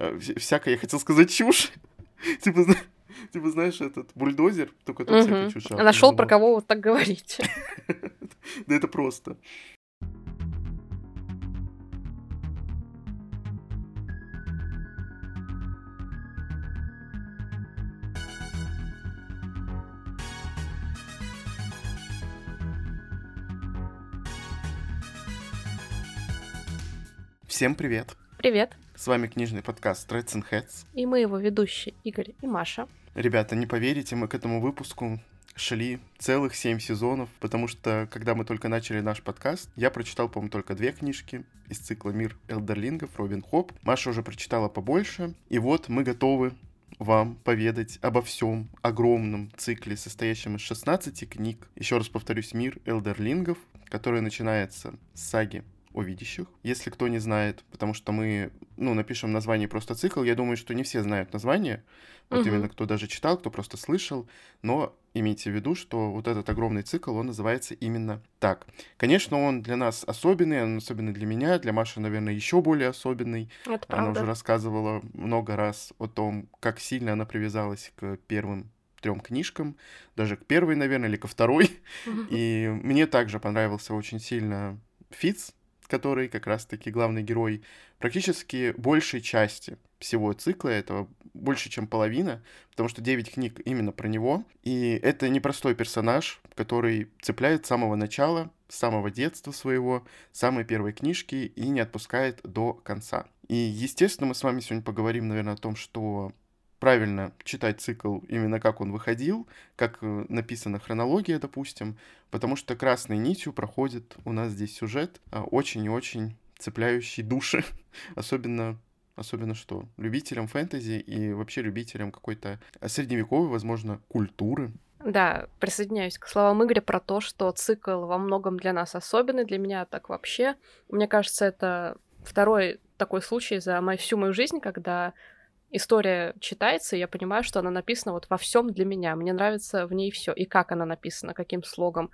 э, всякая, я хотел сказать, чушь. типа, типа, знаешь, этот бульдозер, только тут всякая чушь. Нашел про кого вот так говорить. Да это просто. Всем привет! Привет! С вами книжный подкаст Threads and Heads. И мы его ведущие Игорь и Маша. Ребята, не поверите, мы к этому выпуску шли целых семь сезонов, потому что, когда мы только начали наш подкаст, я прочитал, по-моему, только две книжки из цикла «Мир Элдерлингов» Робин Хоп. Маша уже прочитала побольше, и вот мы готовы вам поведать обо всем огромном цикле, состоящем из 16 книг. Еще раз повторюсь, «Мир Элдерлингов», который начинается с саги о видящих, если кто не знает, потому что мы, ну, напишем название просто цикл, я думаю, что не все знают название, вот угу. именно кто даже читал, кто просто слышал, но имейте в виду, что вот этот огромный цикл, он называется именно так. Конечно, он для нас особенный, он особенный для меня, для Маши, наверное, еще более особенный. Это правда. Она уже рассказывала много раз о том, как сильно она привязалась к первым трем книжкам, даже к первой, наверное, или ко второй. И мне также понравился очень сильно Фиц, который как раз-таки главный герой практически большей части всего цикла, этого больше, чем половина, потому что 9 книг именно про него. И это непростой персонаж, который цепляет с самого начала, с самого детства своего, самой первой книжки и не отпускает до конца. И, естественно, мы с вами сегодня поговорим, наверное, о том, что правильно читать цикл именно как он выходил, как э, написана хронология, допустим, потому что красной нитью проходит у нас здесь сюжет, а, очень и очень цепляющий души, особенно особенно что любителям фэнтези и вообще любителям какой-то средневековой, возможно, культуры. Да, присоединяюсь к словам Игоря про то, что цикл во многом для нас особенный, для меня так вообще. Мне кажется, это второй такой случай за мою, всю мою жизнь, когда история читается, и я понимаю, что она написана вот во всем для меня. Мне нравится в ней все. И как она написана, каким слогом,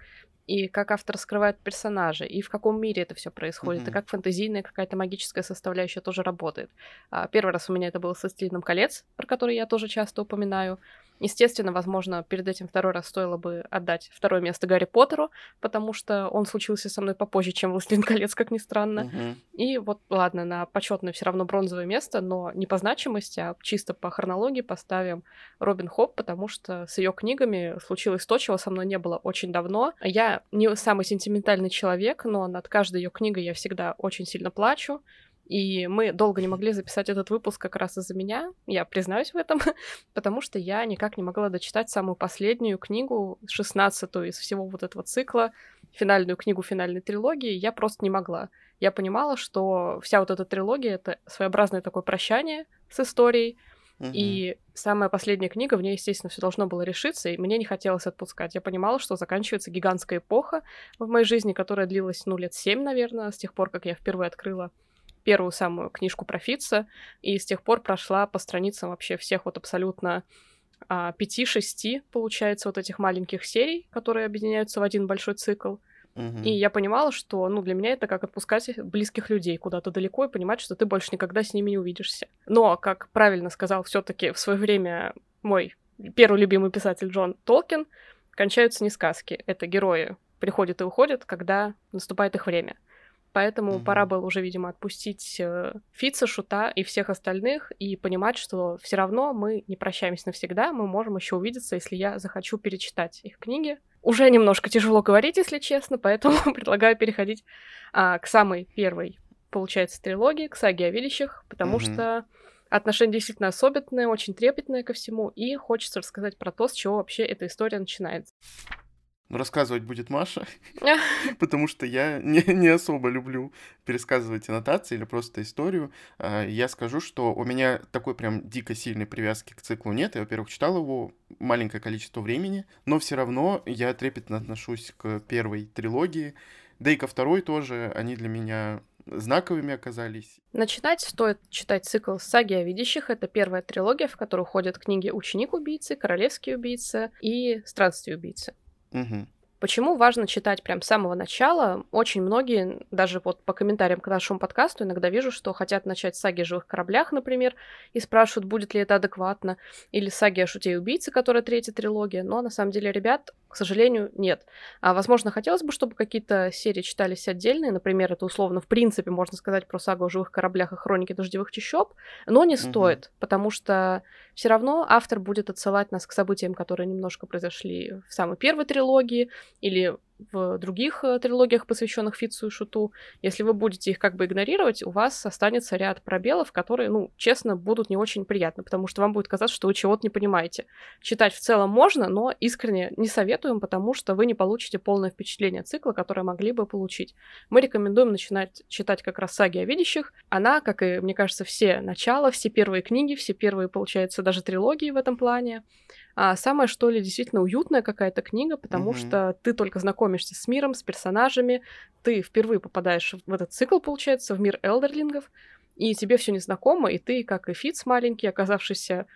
и как автор раскрывает персонажей, и в каком мире это все происходит, mm-hmm. и как фэнтезийная какая-то магическая составляющая тоже работает. А, первый раз у меня это было со «Стильным колец», про который я тоже часто упоминаю. Естественно, возможно, перед этим второй раз стоило бы отдать второе место Гарри Поттеру, потому что он случился со мной попозже, чем «Властелин колец», как ни странно. Uh-huh. И вот, ладно, на почетное все равно бронзовое место, но не по значимости, а чисто по хронологии поставим Робин Хоп, потому что с ее книгами случилось то, чего со мной не было очень давно. Я не самый сентиментальный человек, но над каждой ее книгой я всегда очень сильно плачу. И мы долго не могли записать этот выпуск как раз из-за меня, я признаюсь в этом, потому что я никак не могла дочитать самую последнюю книгу, шестнадцатую из всего вот этого цикла, финальную книгу финальной трилогии, я просто не могла. Я понимала, что вся вот эта трилогия — это своеобразное такое прощание с историей, Uh-huh. И самая последняя книга, в ней, естественно, все должно было решиться, и мне не хотелось отпускать. Я понимала, что заканчивается гигантская эпоха в моей жизни, которая длилась, ну, лет семь, наверное, с тех пор, как я впервые открыла первую самую книжку про Фитца, и с тех пор прошла по страницам вообще всех вот абсолютно а, пяти-шести, получается, вот этих маленьких серий, которые объединяются в один большой цикл. Угу. И я понимала, что, ну, для меня это как отпускать близких людей куда-то далеко и понимать, что ты больше никогда с ними не увидишься. Но, как правильно сказал все таки в свое время мой первый любимый писатель Джон Толкин, кончаются не сказки. Это герои приходят и уходят, когда наступает их время. Поэтому mm-hmm. пора было уже, видимо, отпустить э, Фица, Шута и всех остальных и понимать, что все равно мы не прощаемся навсегда, мы можем еще увидеться, если я захочу перечитать их книги. Уже немножко тяжело говорить, если честно, поэтому предлагаю переходить а, к самой первой, получается, трилогии, к саге о видящих, потому mm-hmm. что отношение действительно особенное, очень трепетное ко всему, и хочется рассказать про то, с чего вообще эта история начинается. Рассказывать будет Маша, потому что я не, не особо люблю пересказывать аннотации или просто историю. А, я скажу, что у меня такой прям дико сильной привязки к циклу нет. Я, во-первых, читал его маленькое количество времени, но все равно я трепетно отношусь к первой трилогии, да и ко второй тоже. Они для меня знаковыми оказались. Начинать стоит читать цикл «Саги о видящих». Это первая трилогия, в которую входят книги «Ученик убийцы», «Королевский убийца» и «Странствие убийцы». Угу. Почему важно читать прям с самого начала? Очень многие, даже вот по комментариям к нашему подкасту, иногда вижу, что хотят начать саги о живых кораблях, например, и спрашивают, будет ли это адекватно, или саги о шуте и убийце, которая третья трилогия. Но на самом деле, ребят, к сожалению, нет. А, возможно, хотелось бы, чтобы какие-то серии читались отдельные, например, это условно, в принципе, можно сказать про сагу о живых кораблях и хроники дождевых чащоб, но не угу. стоит, потому что все равно автор будет отсылать нас к событиям, которые немножко произошли в самой первой трилогии, или в других э, трилогиях, посвященных Фицу и Шуту, если вы будете их как бы игнорировать, у вас останется ряд пробелов, которые, ну, честно, будут не очень приятны, потому что вам будет казаться, что вы чего-то не понимаете. Читать в целом можно, но искренне не советуем, потому что вы не получите полное впечатление цикла, которое могли бы получить. Мы рекомендуем начинать читать как раз саги о видящих. Она, как и, мне кажется, все начала, все первые книги, все первые, получается, даже трилогии в этом плане, а самая, что ли, действительно уютная какая-то книга, потому mm-hmm. что ты только знакомишься с миром, с персонажами, ты впервые попадаешь в этот цикл, получается, в мир элдерлингов, и тебе все незнакомо, и ты, как и Фиц маленький, оказавшийся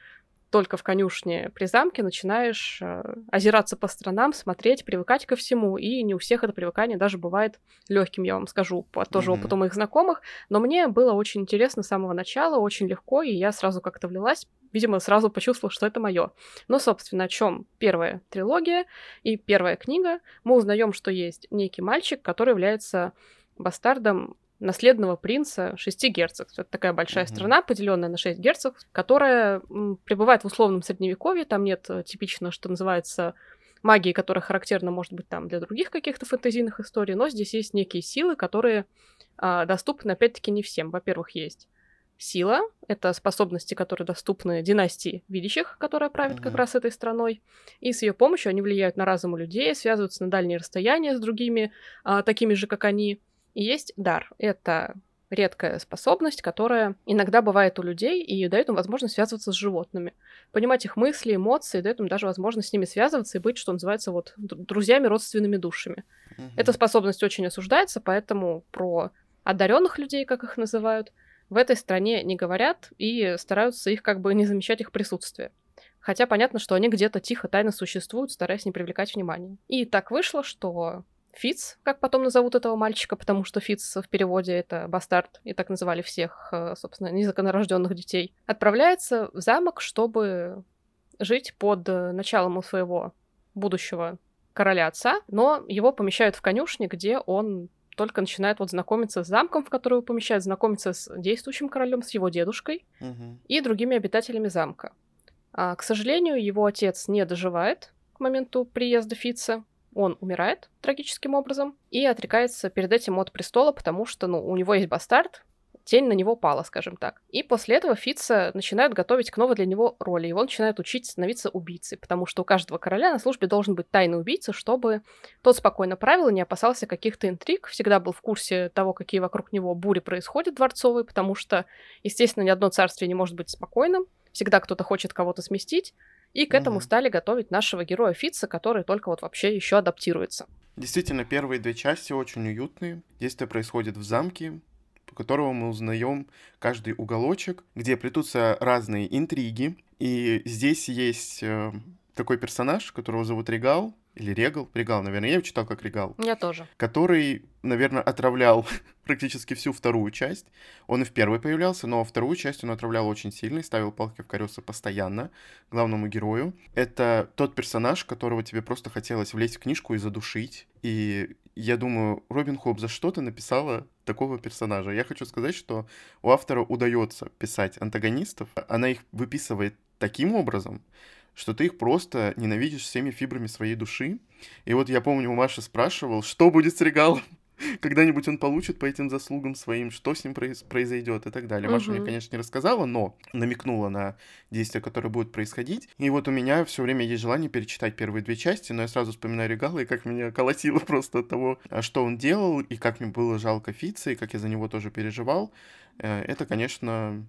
только в конюшне при замке, начинаешь э, озираться по сторонам, смотреть, привыкать ко всему, и не у всех это привыкание даже бывает легким, я вам скажу, по тоже mm-hmm. опыту моих знакомых, но мне было очень интересно с самого начала, очень легко, и я сразу как-то влилась, видимо, сразу почувствовал, что это мое. Но, собственно, о чем первая трилогия и первая книга, мы узнаем, что есть некий мальчик, который является бастардом наследного принца шести герцогств. Это такая большая mm-hmm. страна, поделенная на шесть герцогств, которая пребывает в условном средневековье. Там нет э, типично, что называется, магии, которая характерна, может быть, там для других каких-то фэнтезийных историй, но здесь есть некие силы, которые а, доступны, опять-таки, не всем. Во-первых, есть сила, это способности, которые доступны династии видящих, которая правит mm-hmm. как раз этой страной, и с ее помощью они влияют на разум людей, связываются на дальние расстояния с другими, а, такими же, как они, и есть дар. Это редкая способность, которая иногда бывает у людей и дает им возможность связываться с животными. Понимать их мысли, эмоции, дает им даже возможность с ними связываться и быть, что называется, вот друзьями, родственными душами. Угу. Эта способность очень осуждается, поэтому про одаренных людей, как их называют, в этой стране не говорят и стараются их как бы не замечать их присутствие. Хотя понятно, что они где-то тихо, тайно существуют, стараясь не привлекать внимания. И так вышло, что Фиц, как потом назовут этого мальчика, потому что Фиц в переводе это бастард, и так называли всех, э, собственно, незаконорожденных детей, отправляется в замок, чтобы жить под э, началом своего будущего короля отца, но его помещают в конюшне, где он только начинает вот знакомиться с замком, в который его помещают, знакомиться с действующим королем, с его дедушкой угу. и другими обитателями замка. А, к сожалению, его отец не доживает к моменту приезда Фица, он умирает трагическим образом и отрекается перед этим от престола, потому что, ну, у него есть бастард, тень на него пала, скажем так. И после этого Фитца начинают готовить к новой для него роли. Его начинают учить становиться убийцей, потому что у каждого короля на службе должен быть тайный убийца, чтобы тот спокойно правил и не опасался каких-то интриг, всегда был в курсе того, какие вокруг него бури происходят дворцовые, потому что, естественно, ни одно царствие не может быть спокойным, всегда кто-то хочет кого-то сместить, и к этому угу. стали готовить нашего героя Фитца, который только вот вообще еще адаптируется. Действительно, первые две части очень уютные. Действие происходит в замке, по которому мы узнаем каждый уголочек, где плетутся разные интриги. И здесь есть э, такой персонаж, которого зовут Регал, или Регал, Регал, наверное, я его читал как Регал. Я тоже. Который, наверное, отравлял практически всю вторую часть. Он и в первой появлялся, но вторую часть он отравлял очень сильно и ставил палки в колеса постоянно главному герою. Это тот персонаж, которого тебе просто хотелось влезть в книжку и задушить. И я думаю, Робин Хоп за что-то написала такого персонажа. Я хочу сказать, что у автора удается писать антагонистов. Она их выписывает таким образом, что ты их просто ненавидишь всеми фибрами своей души. И вот я помню, у Маши спрашивал, что будет с Регалом? Когда-нибудь он получит по этим заслугам своим, что с ним произ- произойдет и так далее. Угу. Маша мне, конечно, не рассказала, но намекнула на действия, которые будут происходить. И вот у меня все время есть желание перечитать первые две части, но я сразу вспоминаю Регала и как меня колотило просто от того, а что он делал, и как мне было жалко Фица, и как я за него тоже переживал. Э, это, конечно,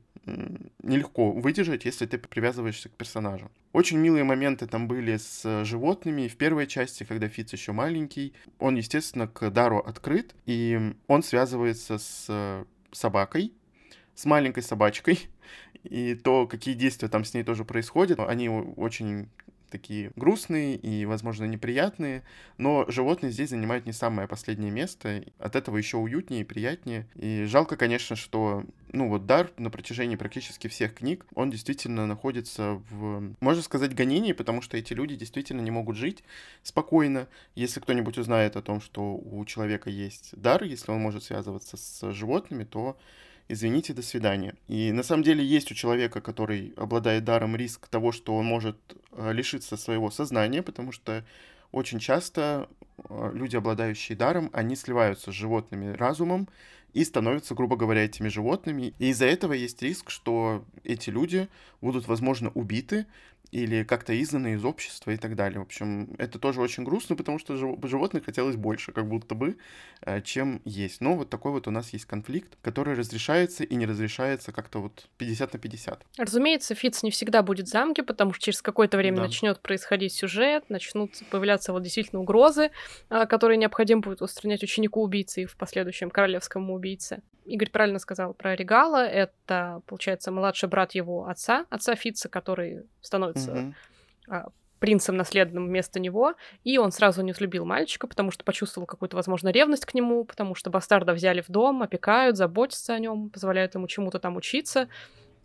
нелегко выдержать, если ты привязываешься к персонажу. Очень милые моменты там были с животными. В первой части, когда Фиц еще маленький, он, естественно, к Дару открыт, и он связывается с собакой, с маленькой собачкой, и то, какие действия там с ней тоже происходят, они очень такие грустные и, возможно, неприятные, но животные здесь занимают не самое последнее место, от этого еще уютнее и приятнее. И жалко, конечно, что, ну вот Дар на протяжении практически всех книг, он действительно находится в, можно сказать, гонении, потому что эти люди действительно не могут жить спокойно. Если кто-нибудь узнает о том, что у человека есть дар, если он может связываться с животными, то извините, до свидания. И на самом деле есть у человека, который обладает даром, риск того, что он может э, лишиться своего сознания, потому что очень часто э, люди, обладающие даром, они сливаются с животными разумом и становятся, грубо говоря, этими животными. И из-за этого есть риск, что эти люди будут, возможно, убиты, или как-то изгнаны из общества и так далее. В общем, это тоже очень грустно, потому что животных хотелось больше, как будто бы, э, чем есть. Но вот такой вот у нас есть конфликт, который разрешается и не разрешается как-то вот 50 на 50. Разумеется, Фиц не всегда будет в замке, потому что через какое-то время да. начнет происходить сюжет, начнут появляться вот действительно угрозы, а, которые необходимо будет устранять ученику убийцы и в последующем королевскому убийце. Игорь правильно сказал про Регала. Это, получается, младший брат его отца, отца Фитца, который становится mm-hmm. принцем наследным вместо него. И он сразу не взлюбил мальчика, потому что почувствовал какую-то, возможно, ревность к нему, потому что бастарда взяли в дом, опекают, заботятся о нем, позволяют ему чему-то там учиться.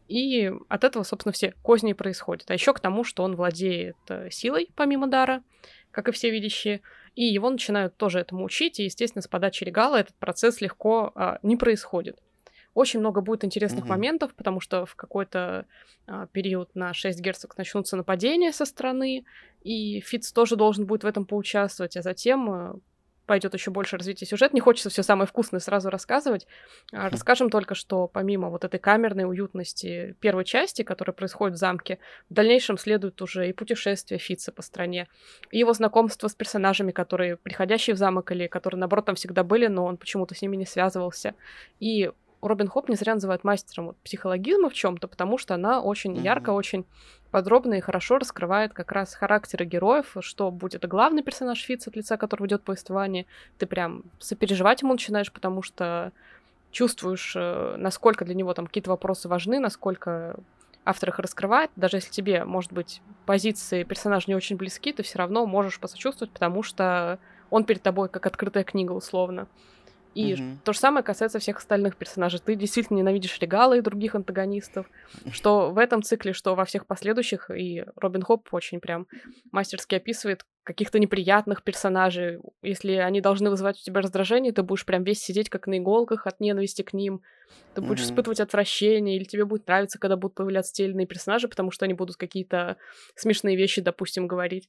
И от этого, собственно, все козни происходят. А еще к тому, что он владеет э, силой, помимо дара, как и все видящие, и его начинают тоже этому учить, и, естественно, с подачи регала этот процесс легко а, не происходит. Очень много будет интересных mm-hmm. моментов, потому что в какой-то а, период на 6 герцог начнутся нападения со стороны, и Фиц тоже должен будет в этом поучаствовать, а затем а, пойдет еще больше развития сюжета. Не хочется все самое вкусное сразу рассказывать. А, расскажем только, что помимо вот этой камерной уютности первой части, которая происходит в замке, в дальнейшем следует уже и путешествие Фица по стране, и его знакомство с персонажами, которые приходящие в замок или которые, наоборот, там всегда были, но он почему-то с ними не связывался. И Робин Хоп не зря называют мастером психологизма в чем-то, потому что она очень mm-hmm. ярко, очень подробно и хорошо раскрывает как раз характеры героев, что будет главный персонаж Фиц, от лица которого идет повествование, ты прям сопереживать ему начинаешь, потому что чувствуешь, э, насколько для него там какие-то вопросы важны, насколько автор их раскрывает, даже если тебе, может быть, позиции персонажа не очень близки, ты все равно можешь посочувствовать, потому что он перед тобой как открытая книга, условно. И угу. то же самое касается всех остальных персонажей. Ты действительно ненавидишь Регала и других антагонистов, что в этом цикле, что во всех последующих, и Робин Хоп очень прям мастерски описывает каких-то неприятных персонажей. Если они должны вызывать у тебя раздражение, ты будешь прям весь сидеть как на иголках от ненависти к ним. Ты будешь mm испытывать отвращение, или тебе будет нравиться, когда будут появляться те или иные персонажи, потому что они будут какие-то смешные вещи, допустим, говорить.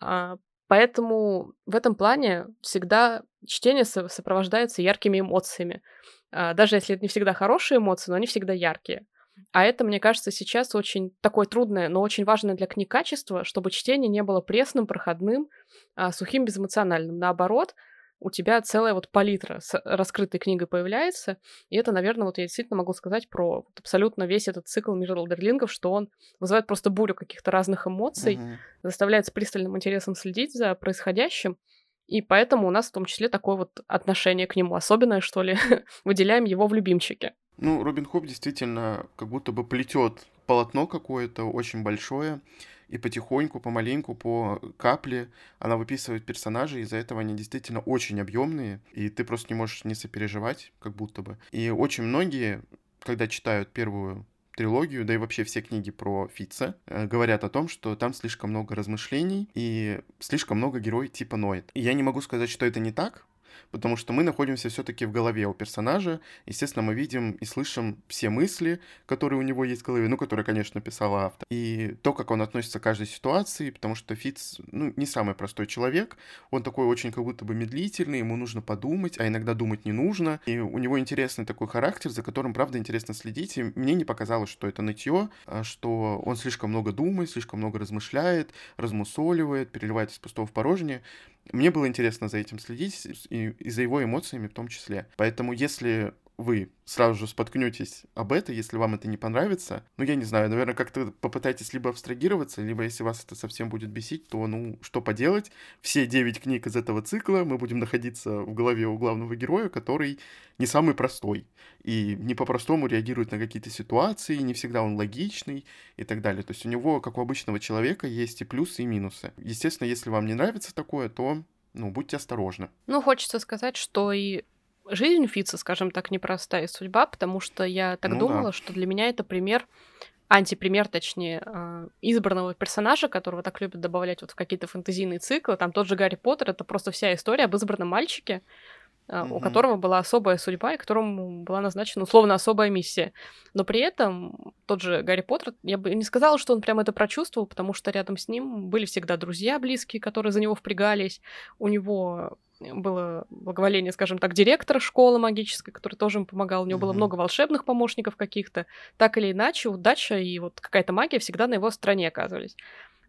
А, Поэтому в этом плане всегда чтение сопровождается яркими эмоциями. А, даже если это не всегда хорошие эмоции, но они всегда яркие. А это, мне кажется, сейчас очень такое трудное, но очень важное для книг качество, чтобы чтение не было пресным, проходным, а, сухим, безэмоциональным. Наоборот, у тебя целая вот палитра с раскрытой книгой появляется, и это, наверное, вот я действительно могу сказать про вот абсолютно весь этот цикл мира Элдерлингов, что он вызывает просто бурю каких-то разных эмоций, uh-huh. заставляет с пристальным интересом следить за происходящим, и поэтому у нас в том числе такое вот отношение к нему особенное, что ли, выделяем его в любимчике. Ну, Робин Худ действительно как будто бы плетет полотно какое-то очень большое, и потихоньку, помаленьку, по капле она выписывает персонажей, из-за этого они действительно очень объемные, и ты просто не можешь не сопереживать, как будто бы. И очень многие, когда читают первую трилогию, да и вообще все книги про Фитца, э, говорят о том, что там слишком много размышлений и слишком много героев типа Ноид. И я не могу сказать, что это не так, потому что мы находимся все-таки в голове у персонажа. Естественно, мы видим и слышим все мысли, которые у него есть в голове, ну, которые, конечно, писал автор. И то, как он относится к каждой ситуации, потому что Фиц, ну, не самый простой человек. Он такой очень как будто бы медлительный, ему нужно подумать, а иногда думать не нужно. И у него интересный такой характер, за которым, правда, интересно следить. И мне не показалось, что это нытье, а что он слишком много думает, слишком много размышляет, размусоливает, переливает из пустого в порожнее. Мне было интересно за этим следить и, и за его эмоциями в том числе. Поэтому если вы сразу же споткнетесь об это, если вам это не понравится. Ну, я не знаю, наверное, как-то попытайтесь либо абстрагироваться, либо если вас это совсем будет бесить, то, ну, что поделать. Все девять книг из этого цикла мы будем находиться в голове у главного героя, который не самый простой. И не по-простому реагирует на какие-то ситуации, не всегда он логичный и так далее. То есть у него, как у обычного человека, есть и плюсы, и минусы. Естественно, если вам не нравится такое, то ну, будьте осторожны. Ну, хочется сказать, что и жизнь Фица, скажем так, непростая судьба, потому что я так ну, думала, да. что для меня это пример антипример, точнее, а, избранного персонажа, которого так любят добавлять вот в какие-то фэнтезийные циклы. Там тот же Гарри Поттер, это просто вся история об избранном мальчике, mm-hmm. у которого была особая судьба и которому была назначена условно особая миссия. Но при этом тот же Гарри Поттер, я бы не сказала, что он прям это прочувствовал, потому что рядом с ним были всегда друзья близкие, которые за него впрягались. У него было благоволение, скажем так, директора школы магической, который тоже ему помогал. У него mm-hmm. было много волшебных помощников каких-то. Так или иначе, удача и вот какая-то магия всегда на его стороне оказывались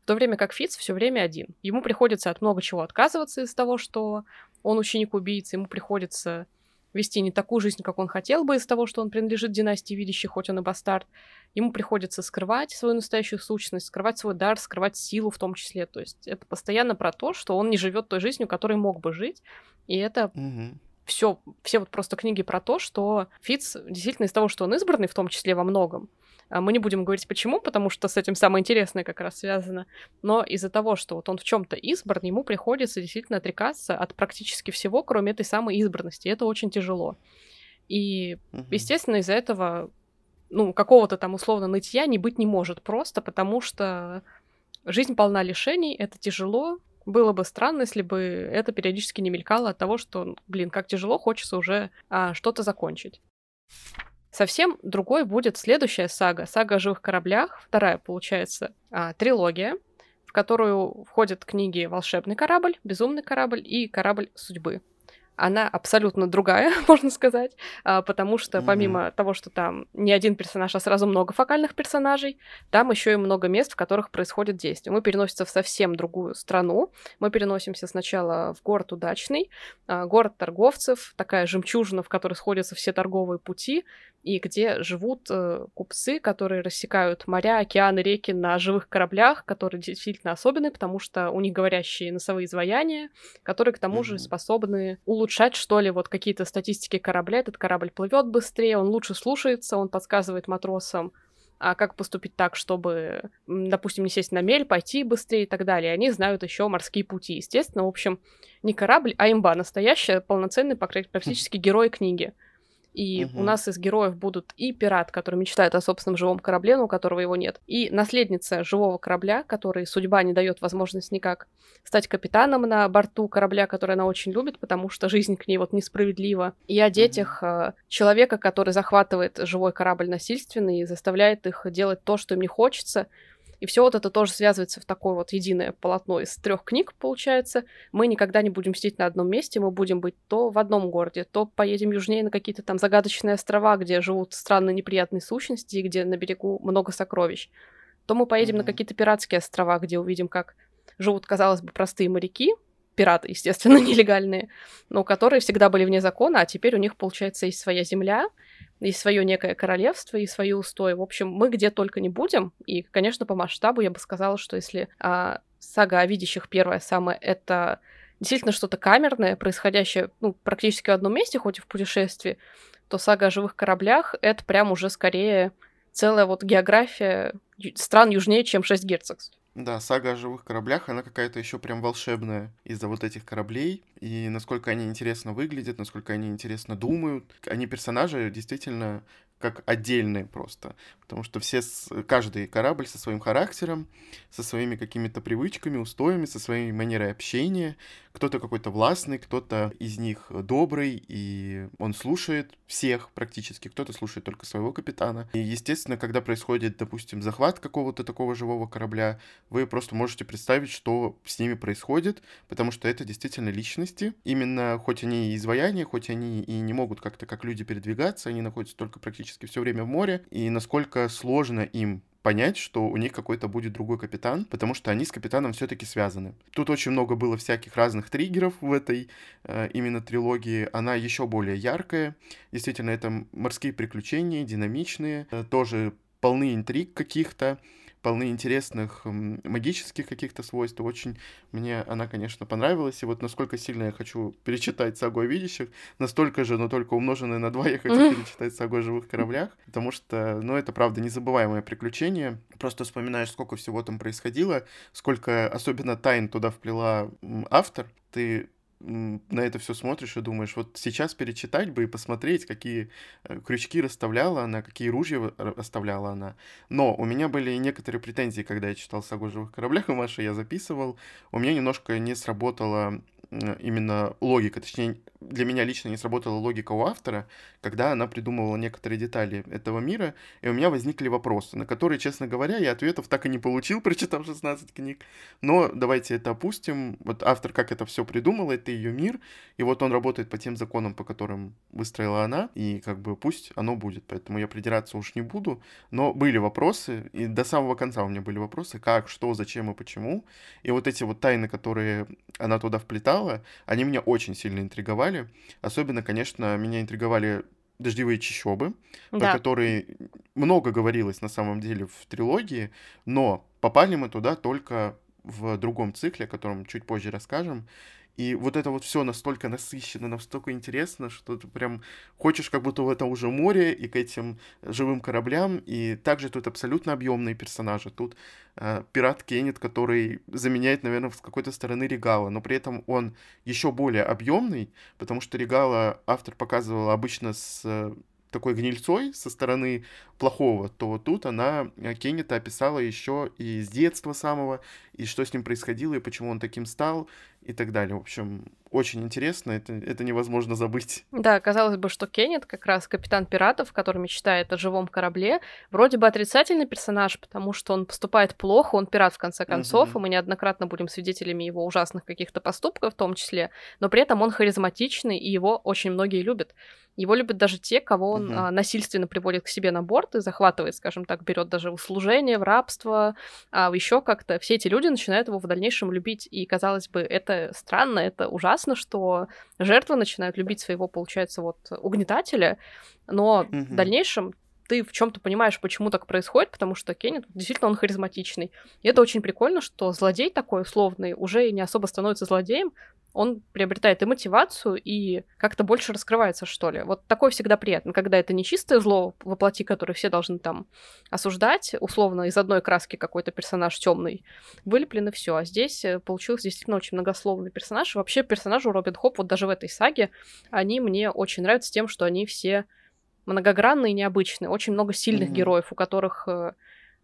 то время как Фиц все время один. Ему приходится от много чего отказываться из-за того, что он ученик убийцы, ему приходится вести не такую жизнь, как он хотел бы из того, что он принадлежит династии видящих, хоть он и бастард. Ему приходится скрывать свою настоящую сущность, скрывать свой дар, скрывать силу в том числе. То есть это постоянно про то, что он не живет той жизнью, которой мог бы жить. И это угу. все, все вот просто книги про то, что Фиц действительно из того, что он избранный, в том числе во многом, мы не будем говорить почему, потому что с этим самое интересное как раз связано. Но из-за того, что вот он в чем-то избран, ему приходится действительно отрекаться от практически всего, кроме этой самой избранности. И это очень тяжело. И, угу. естественно, из-за этого, ну, какого-то там условно нытья не быть не может просто, потому что жизнь полна лишений, это тяжело, было бы странно, если бы это периодически не мелькало от того, что, блин, как тяжело, хочется уже а, что-то закончить. Совсем другой будет следующая сага. Сага о живых кораблях. Вторая, получается, а, трилогия, в которую входят книги «Волшебный корабль», «Безумный корабль» и «Корабль судьбы» она абсолютно другая, можно сказать, а, потому что помимо mm-hmm. того, что там не один персонаж, а сразу много фокальных персонажей, там еще и много мест, в которых происходит действие. Мы переносимся в совсем другую страну. Мы переносимся сначала в город удачный, а, город торговцев, такая жемчужина, в которой сходятся все торговые пути, и где живут э, купцы, которые рассекают моря, океаны, реки на живых кораблях, которые действительно особенные, потому что у них говорящие носовые изваяния, которые к тому mm-hmm. же способны улучшать, что ли, вот какие-то статистики корабля. Этот корабль плывет быстрее, он лучше слушается, он подсказывает матросам, а как поступить так, чтобы, допустим, не сесть на мель, пойти быстрее и так далее. Они знают еще морские пути. Естественно, в общем, не корабль, а имба, настоящая, полноценный, практически герой книги. И угу. у нас из героев будут и пират, который мечтает о собственном живом корабле, но у которого его нет, и наследница живого корабля, которой судьба не дает возможность никак стать капитаном на борту корабля, который она очень любит, потому что жизнь к ней вот несправедлива. И о детях угу. человека, который захватывает живой корабль насильственно и заставляет их делать то, что им не хочется, и все вот это тоже связывается в такое вот единое полотно из трех книг, получается. Мы никогда не будем сидеть на одном месте, мы будем быть то в одном городе, то поедем южнее на какие-то там загадочные острова, где живут странные неприятные сущности, и где на берегу много сокровищ. То мы поедем mm-hmm. на какие-то пиратские острова, где увидим, как живут, казалось бы, простые моряки, пираты, естественно, нелегальные, но которые всегда были вне закона, а теперь у них, получается, есть своя земля, и свое некое королевство, и свои устои. В общем, мы где только не будем. И, конечно, по масштабу я бы сказала, что если а, сага о видящих первая самая, это действительно что-то камерное, происходящее ну, практически в одном месте, хоть и в путешествии, то сага о живых кораблях — это прям уже скорее целая вот география стран южнее, чем шесть герцогств. Да, сага о живых кораблях, она какая-то еще прям волшебная из-за вот этих кораблей. И насколько они интересно выглядят, насколько они интересно думают. Они персонажи действительно как отдельные просто. Потому что все, каждый корабль со своим характером, со своими какими-то привычками, устоями, со своей манерой общения. Кто-то какой-то властный, кто-то из них добрый, и он слушает всех практически, кто-то слушает только своего капитана. И, естественно, когда происходит, допустим, захват какого-то такого живого корабля, вы просто можете представить, что с ними происходит, потому что это действительно личности. Именно, хоть они и изваяния, хоть они и не могут как-то как люди передвигаться, они находятся только практически все время в море, и насколько сложно им понять, что у них какой-то будет другой капитан, потому что они с капитаном все-таки связаны. Тут очень много было всяких разных триггеров в этой э, именно трилогии. Она еще более яркая. Действительно, это морские приключения, динамичные, э, тоже полны интриг каких-то полны интересных магических каких-то свойств. Очень мне она, конечно, понравилась. И вот насколько сильно я хочу перечитать «Сагу о видящих», настолько же, но только умноженное на два, я хочу перечитать «Сагу о живых кораблях», потому что, ну, это, правда, незабываемое приключение. Просто вспоминаешь, сколько всего там происходило, сколько особенно тайн туда вплела автор, ты на это все смотришь и думаешь, вот сейчас перечитать бы и посмотреть, какие э, крючки расставляла она, какие ружья расставляла она. Но у меня были некоторые претензии, когда я читал «Сагу живых кораблях», и Маша я записывал. У меня немножко не сработала именно логика, точнее, для меня лично не сработала логика у автора, когда она придумывала некоторые детали этого мира, и у меня возникли вопросы, на которые, честно говоря, я ответов так и не получил, прочитав 16 книг. Но давайте это опустим. Вот автор как это все придумал, это ее мир, и вот он работает по тем законам, по которым выстроила она, и как бы пусть оно будет. Поэтому я придираться уж не буду. Но были вопросы, и до самого конца у меня были вопросы, как, что, зачем и почему. И вот эти вот тайны, которые она туда вплетала, они меня очень сильно интриговали интриговали. Особенно, конечно, меня интриговали дождевые чащобы, да. про которые много говорилось на самом деле в трилогии, но попали мы туда только в другом цикле, о котором чуть позже расскажем. И вот это вот все настолько насыщенно, настолько интересно, что ты прям хочешь как будто в это уже море и к этим живым кораблям. И также тут абсолютно объемные персонажи. Тут э, пират Кеннет, который заменяет, наверное, с какой-то стороны Регала, но при этом он еще более объемный, потому что Регала автор показывал обычно с такой гнильцой со стороны плохого, то тут она э, Кеннета описала еще и с детства самого, и что с ним происходило, и почему он таким стал, и так далее. В общем, очень интересно, это, это невозможно забыть. Да, казалось бы, что Кеннет, как раз капитан пиратов, который мечтает о живом корабле, вроде бы отрицательный персонаж, потому что он поступает плохо, он пират в конце концов, угу. и мы неоднократно будем свидетелями его ужасных каких-то поступков в том числе, но при этом он харизматичный, и его очень многие любят. Его любят даже те, кого он угу. а, насильственно приводит к себе на борт и захватывает, скажем так, берет даже в услужение, в рабство, а еще как-то. Все эти люди начинают его в дальнейшем любить, и, казалось бы, это странно, это ужасно, что жертвы начинают любить своего, получается, вот угнетателя, но угу. в дальнейшем ты в чем-то понимаешь, почему так происходит, потому что Кеннет действительно он харизматичный. И это очень прикольно, что злодей такой условный уже не особо становится злодеем, он приобретает и мотивацию, и как-то больше раскрывается, что ли. Вот такое всегда приятно, когда это не чистое зло воплоти, которое все должны там осуждать, условно, из одной краски какой-то персонаж темный, вылеплен и все. А здесь э, получился действительно очень многословный персонаж. вообще персонажи Робин Хоп, вот даже в этой саге, они мне очень нравятся тем, что они все многогранные и необычные. Очень много сильных mm-hmm. героев, у которых э,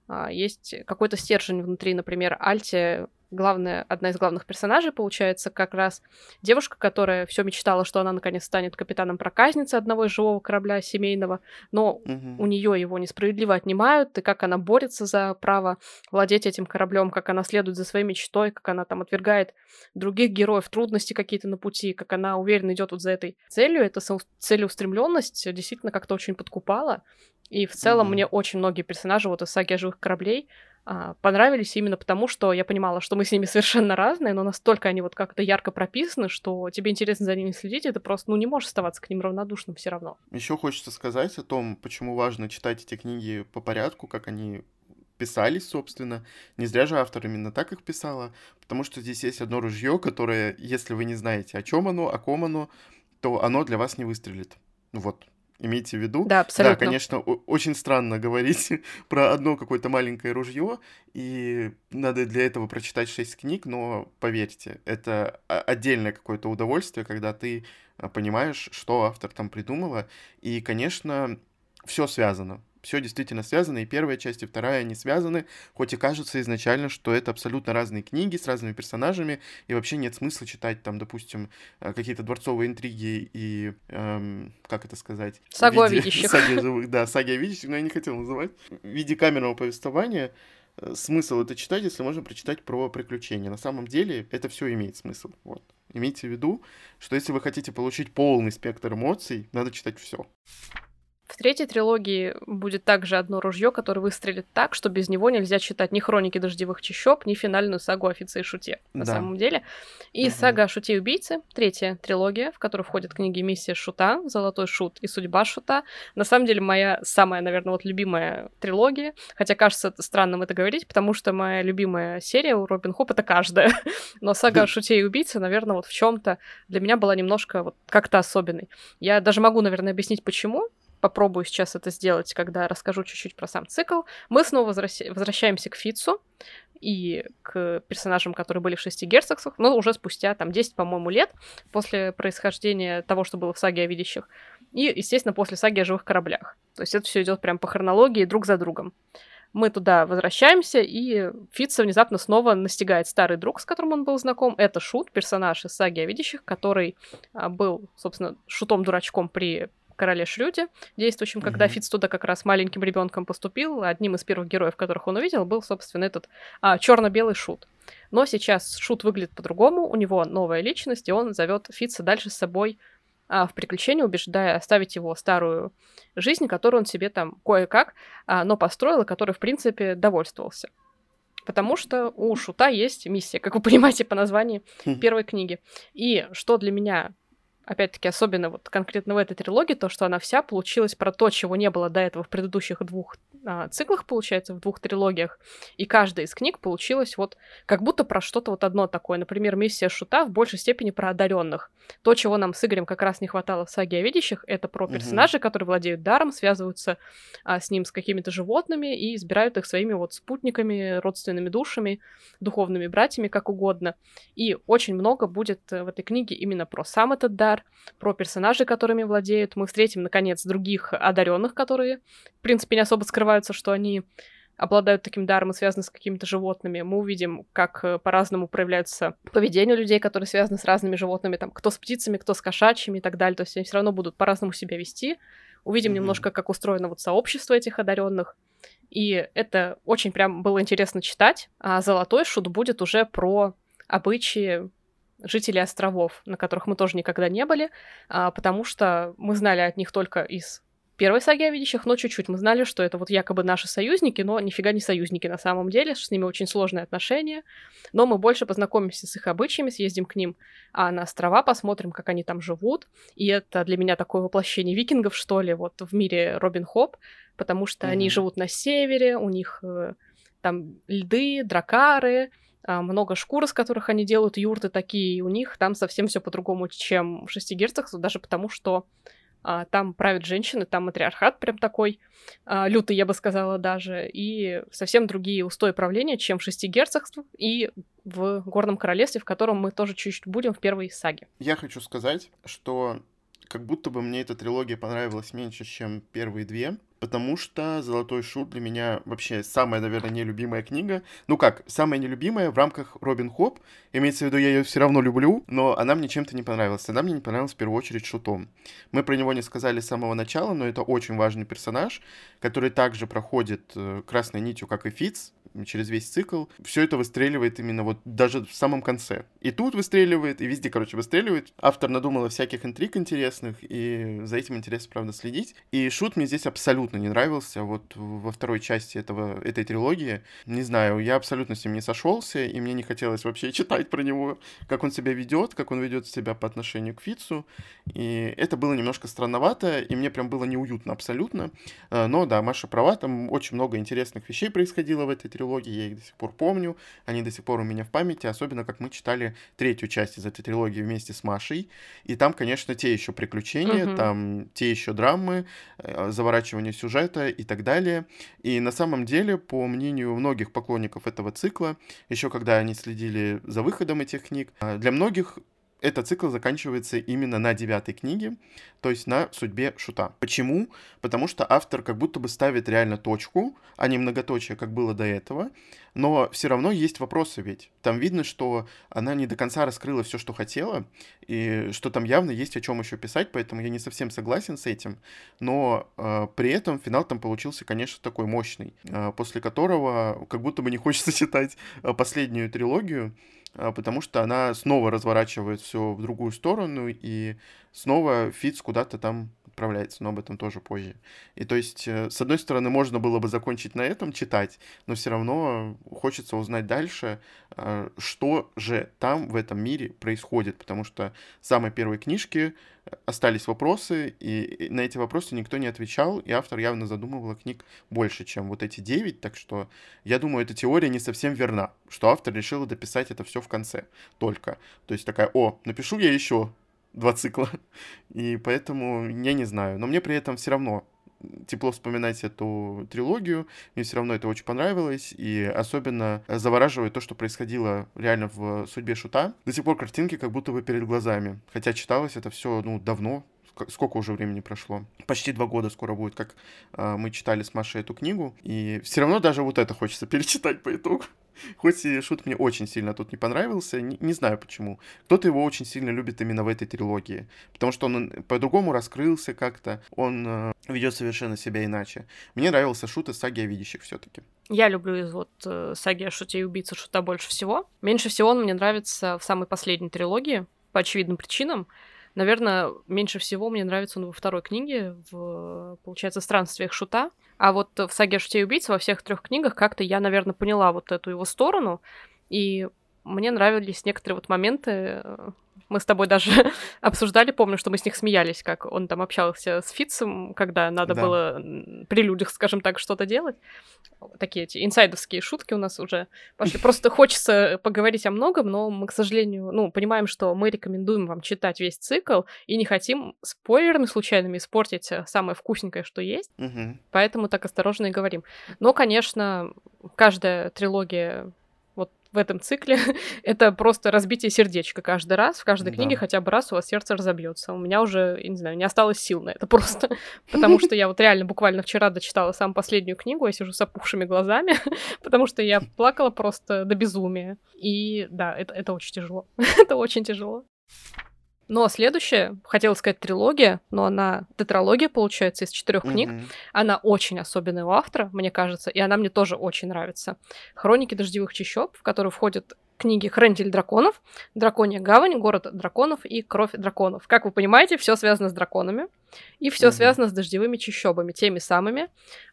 а, есть какой-то стержень внутри, например, Альте главная, одна из главных персонажей, получается, как раз девушка, которая все мечтала, что она наконец станет капитаном проказницы одного из живого корабля семейного, но угу. у нее его несправедливо отнимают, и как она борется за право владеть этим кораблем, как она следует за своей мечтой, как она там отвергает других героев, трудности какие-то на пути, как она уверенно идет вот за этой целью, эта целеустремленность действительно как-то очень подкупала. И в целом mm мне очень многие персонажи вот из саги о живых кораблей понравились именно потому, что я понимала, что мы с ними совершенно разные, но настолько они вот как-то ярко прописаны, что тебе интересно за ними следить, это просто, ну, не можешь оставаться к ним равнодушным все равно. Еще хочется сказать о том, почему важно читать эти книги по порядку, как они писались, собственно. Не зря же автор именно так их писала, потому что здесь есть одно ружье, которое, если вы не знаете, о чем оно, о ком оно, то оно для вас не выстрелит. Ну вот, имейте в виду. Да, абсолютно. Да, конечно, очень странно говорить про одно какое-то маленькое ружье, и надо для этого прочитать шесть книг, но поверьте, это отдельное какое-то удовольствие, когда ты а, понимаешь, что автор там придумала, и, конечно, все связано все действительно связано, и первая часть, и вторая не связаны, хоть и кажется изначально, что это абсолютно разные книги с разными персонажами, и вообще нет смысла читать там, допустим, э, какие-то дворцовые интриги и, эм, как это сказать? Сагу о видящих. Саги живых, да, саги о видящих, но я не хотел называть. В виде камерного повествования э, смысл это читать, если можно прочитать про приключения. На самом деле это все имеет смысл. Вот. Имейте в виду, что если вы хотите получить полный спектр эмоций, надо читать все. В третьей трилогии будет также одно ружье, которое выстрелит так, что без него нельзя читать ни хроники дождевых чащоб, ни финальную сагу о Фице и Шуте, на да. самом деле. И угу. сага о Шуте и убийце, третья трилогия, в которую входят книги Миссия Шута, Золотой Шут и Судьба Шута. На самом деле, моя самая, наверное, вот любимая трилогия. Хотя кажется странным это говорить, потому что моя любимая серия у Робин Хоп это каждая. Но сага о Шуте и убийце, наверное, вот в чем-то для меня была немножко вот как-то особенной. Я даже могу, наверное, объяснить, почему попробую сейчас это сделать, когда расскажу чуть-чуть про сам цикл. Мы снова возвращаемся к Фицу и к персонажам, которые были в шести герцогствах, но уже спустя там 10, по-моему, лет после происхождения того, что было в саге о видящих. И, естественно, после саги о живых кораблях. То есть это все идет прям по хронологии друг за другом. Мы туда возвращаемся, и Фитца внезапно снова настигает старый друг, с которым он был знаком. Это Шут, персонаж из саги о видящих, который а, был, собственно, шутом-дурачком при короле Шрюде, действующем, mm-hmm. когда Фиц туда как раз маленьким ребенком поступил. Одним из первых героев, которых он увидел, был, собственно, этот а, черно-белый шут. Но сейчас шут выглядит по-другому, у него новая личность, и он зовет Фица дальше с собой а, в приключение, убеждая оставить его старую жизнь, которую он себе там кое-как, а, но построил, и которой, в принципе, довольствовался. Потому что у Шута есть миссия, как вы понимаете по названию хм. первой книги. И что для меня опять-таки, особенно вот конкретно в этой трилогии, то, что она вся получилась про то, чего не было до этого в предыдущих двух а, циклах, получается, в двух трилогиях. И каждая из книг получилась вот как будто про что-то вот одно такое. Например, миссия Шута в большей степени про одаренных. То, чего нам с Игорем как раз не хватало в саге о видящих, это про персонажей, угу. которые владеют даром, связываются а, с ним с какими-то животными и избирают их своими вот спутниками, родственными душами, духовными братьями, как угодно. И очень много будет э, в этой книге именно про сам этот дар, про персонажей, которыми владеют. Мы встретим, наконец, других одаренных, которые, в принципе, не особо скрываются, что они обладают таким даром и связаны с какими-то животными. Мы увидим, как э, по-разному проявляется поведение людей, которые связаны с разными животными, там, кто с птицами, кто с кошачьими и так далее. То есть они все равно будут по-разному себя вести. Увидим mm-hmm. немножко, как устроено вот сообщество этих одаренных. И это очень прям было интересно читать. А золотой шут будет уже про обычаи жителей островов, на которых мы тоже никогда не были, а, потому что мы знали от них только из первой саги о видящих, но чуть-чуть. Мы знали, что это вот якобы наши союзники, но нифига не союзники на самом деле, с ними очень сложные отношения. Но мы больше познакомимся с их обычаями, съездим к ним а на острова, посмотрим, как они там живут. И это для меня такое воплощение викингов, что ли, вот в мире Робин Хоп, потому что mm-hmm. они живут на севере, у них э, там льды, дракары, много шкур, из которых они делают юрты такие, и у них там совсем все по-другому, чем в шести герцах, даже потому что а, там правят женщины, там матриархат прям такой а, лютый, я бы сказала даже, и совсем другие устои правления, чем в шести герцогствах и в Горном Королевстве, в котором мы тоже чуть-чуть будем в первой саге. Я хочу сказать, что как будто бы мне эта трилогия понравилась меньше, чем первые две, потому что «Золотой шут» для меня вообще самая, наверное, нелюбимая книга. Ну как, самая нелюбимая в рамках Робин Хоп. Имеется в виду, я ее все равно люблю, но она мне чем-то не понравилась. Она мне не понравилась в первую очередь шутом. Мы про него не сказали с самого начала, но это очень важный персонаж, который также проходит э, красной нитью, как и Фиц, через весь цикл. Все это выстреливает именно вот даже в самом конце. И тут выстреливает, и везде, короче, выстреливает. Автор надумал всяких интриг интересных, и за этим интересно, правда, следить. И шут мне здесь абсолютно не нравился. Вот во второй части этого, этой трилогии, не знаю, я абсолютно с ним не сошелся, и мне не хотелось вообще читать про него, как он себя ведет, как он ведет себя по отношению к Фицу. И это было немножко странновато, и мне прям было неуютно абсолютно. А, но да, Маша права, там очень много интересных вещей происходило в этой трилогии трилогии, я их до сих пор помню, они до сих пор у меня в памяти, особенно как мы читали третью часть из этой трилогии вместе с Машей, и там, конечно, те еще приключения, угу. там те еще драмы, э, заворачивание сюжета и так далее. И на самом деле, по мнению многих поклонников этого цикла, еще когда они следили за выходом этих книг, э, для многих этот цикл заканчивается именно на девятой книге, то есть на судьбе Шута. Почему? Потому что автор как будто бы ставит реально точку, а не многоточие, как было до этого, но все равно есть вопросы ведь. Там видно, что она не до конца раскрыла все, что хотела, и что там явно есть о чем еще писать, поэтому я не совсем согласен с этим, но э, при этом финал там получился, конечно, такой мощный, э, после которого как будто бы не хочется читать э, последнюю трилогию, потому что она снова разворачивает все в другую сторону, и снова Фиц куда-то там отправляется, но об этом тоже позже. И то есть, э, с одной стороны, можно было бы закончить на этом читать, но все равно хочется узнать дальше, э, что же там в этом мире происходит, потому что в самой первой книжке остались вопросы, и на эти вопросы никто не отвечал, и автор явно задумывал книг больше, чем вот эти девять, так что я думаю, эта теория не совсем верна, что автор решил дописать это все в конце только. То есть такая, о, напишу я еще два цикла. И поэтому я не знаю. Но мне при этом все равно тепло вспоминать эту трилогию. Мне все равно это очень понравилось. И особенно завораживает то, что происходило реально в судьбе Шута. До сих пор картинки как будто бы перед глазами. Хотя читалось это все ну, давно, сколько уже времени прошло? Почти два года скоро будет, как э, мы читали с Машей эту книгу. И все равно даже вот это хочется перечитать по итогу. Хоть и шут мне очень сильно тут не понравился, не, не знаю почему. Кто-то его очень сильно любит именно в этой трилогии, потому что он по-другому раскрылся как-то, он э, ведет совершенно себя иначе. Мне нравился шут из саги о видящих все-таки. Я люблю из вот э, саги о шуте и убийце шута больше всего. Меньше всего он мне нравится в самой последней трилогии, по очевидным причинам. Наверное, меньше всего мне нравится он во второй книге, в, получается, «Странствиях Шута». А вот в «Саге о шуте и убийце» во всех трех книгах как-то я, наверное, поняла вот эту его сторону, и мне нравились некоторые вот моменты, э, мы с тобой даже обсуждали, помню, что мы с них смеялись, как он там общался с Фитцем, когда надо да. было при людях, скажем так, что-то делать. Такие эти инсайдовские шутки у нас уже пошли. Просто хочется поговорить о многом, но мы, к сожалению, ну, понимаем, что мы рекомендуем вам читать весь цикл и не хотим спойлерами случайными испортить э, самое вкусненькое, что есть. Угу. Поэтому так осторожно и говорим. Но, конечно, каждая трилогия в этом цикле, это просто разбитие сердечка каждый раз, в каждой да. книге хотя бы раз у вас сердце разобьется. У меня уже, я не знаю, не осталось сил на это просто, потому что я вот реально буквально вчера дочитала самую последнюю книгу, я сижу с опухшими глазами, потому что я плакала просто до безумия. И да, это, это очень тяжело. это очень тяжело. Но следующая, хотела сказать трилогия, но она тетралогия, получается, из четырех книг. Mm-hmm. Она очень особенная у автора, мне кажется, и она мне тоже очень нравится. Хроники дождевых чащоб, в которые входят книги «Хранитель драконов», «Драконья гавань», «Город драконов» и «Кровь драконов». Как вы понимаете, все связано с драконами, и все mm-hmm. связано с дождевыми чащобами, теми самыми,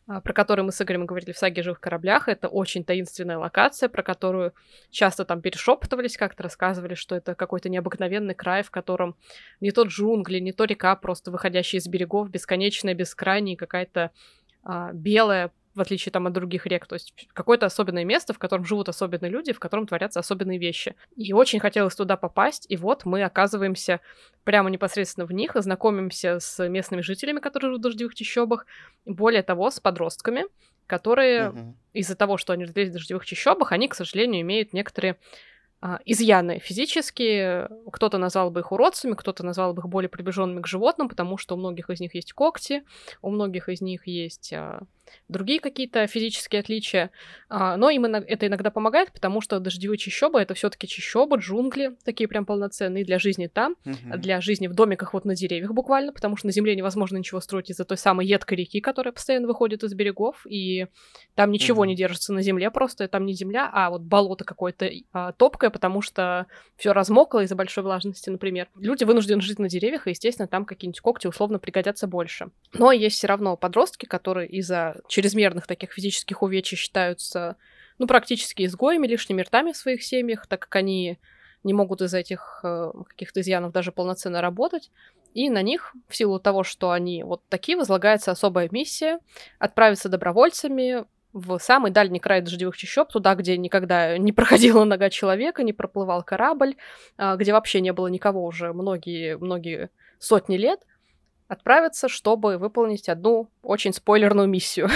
а, про которые мы с Игорем говорили в саге о живых кораблях. Это очень таинственная локация, про которую часто там перешептывались, как-то рассказывали, что это какой-то необыкновенный край, в котором не тот джунгли, не то река, просто выходящая из берегов, бесконечная, бескрайняя, какая-то а, белая, в отличие там от других рек. То есть какое-то особенное место, в котором живут особенные люди, в котором творятся особенные вещи. И очень хотелось туда попасть, и вот мы оказываемся прямо непосредственно в них, знакомимся с местными жителями, которые живут в дождевых чащобах, более того, с подростками, которые угу. из-за того, что они родились в дождевых чащобах, они, к сожалению, имеют некоторые а, изъяны физические. Кто-то назвал бы их уродцами, кто-то назвал бы их более приближенными к животным, потому что у многих из них есть когти, у многих из них есть а, другие какие-то физические отличия. А, но им это иногда помогает, потому что дождевые чащобы это все-таки чащобы, джунгли, такие прям полноценные для жизни там, uh-huh. для жизни в домиках вот на деревьях буквально, потому что на земле невозможно ничего строить из-за той самой едкой реки, которая постоянно выходит из берегов, и там ничего uh-huh. не держится на земле, просто там не земля, а вот болото какое-то а, топкое, потому что все размокло из-за большой влажности, например. Люди вынуждены жить на деревьях, и, естественно, там какие-нибудь когти условно пригодятся больше. Но есть все равно подростки, которые из-за чрезмерных таких физических увечий считаются, ну, практически изгоями, лишними ртами в своих семьях, так как они не могут из этих э, каких-то изъянов даже полноценно работать. И на них, в силу того, что они вот такие, возлагается особая миссия отправиться добровольцами в самый дальний край дождевых чащоб, туда, где никогда не проходила нога человека, не проплывал корабль, а, где вообще не было никого уже многие-многие сотни лет, отправиться, чтобы выполнить одну очень спойлерную миссию.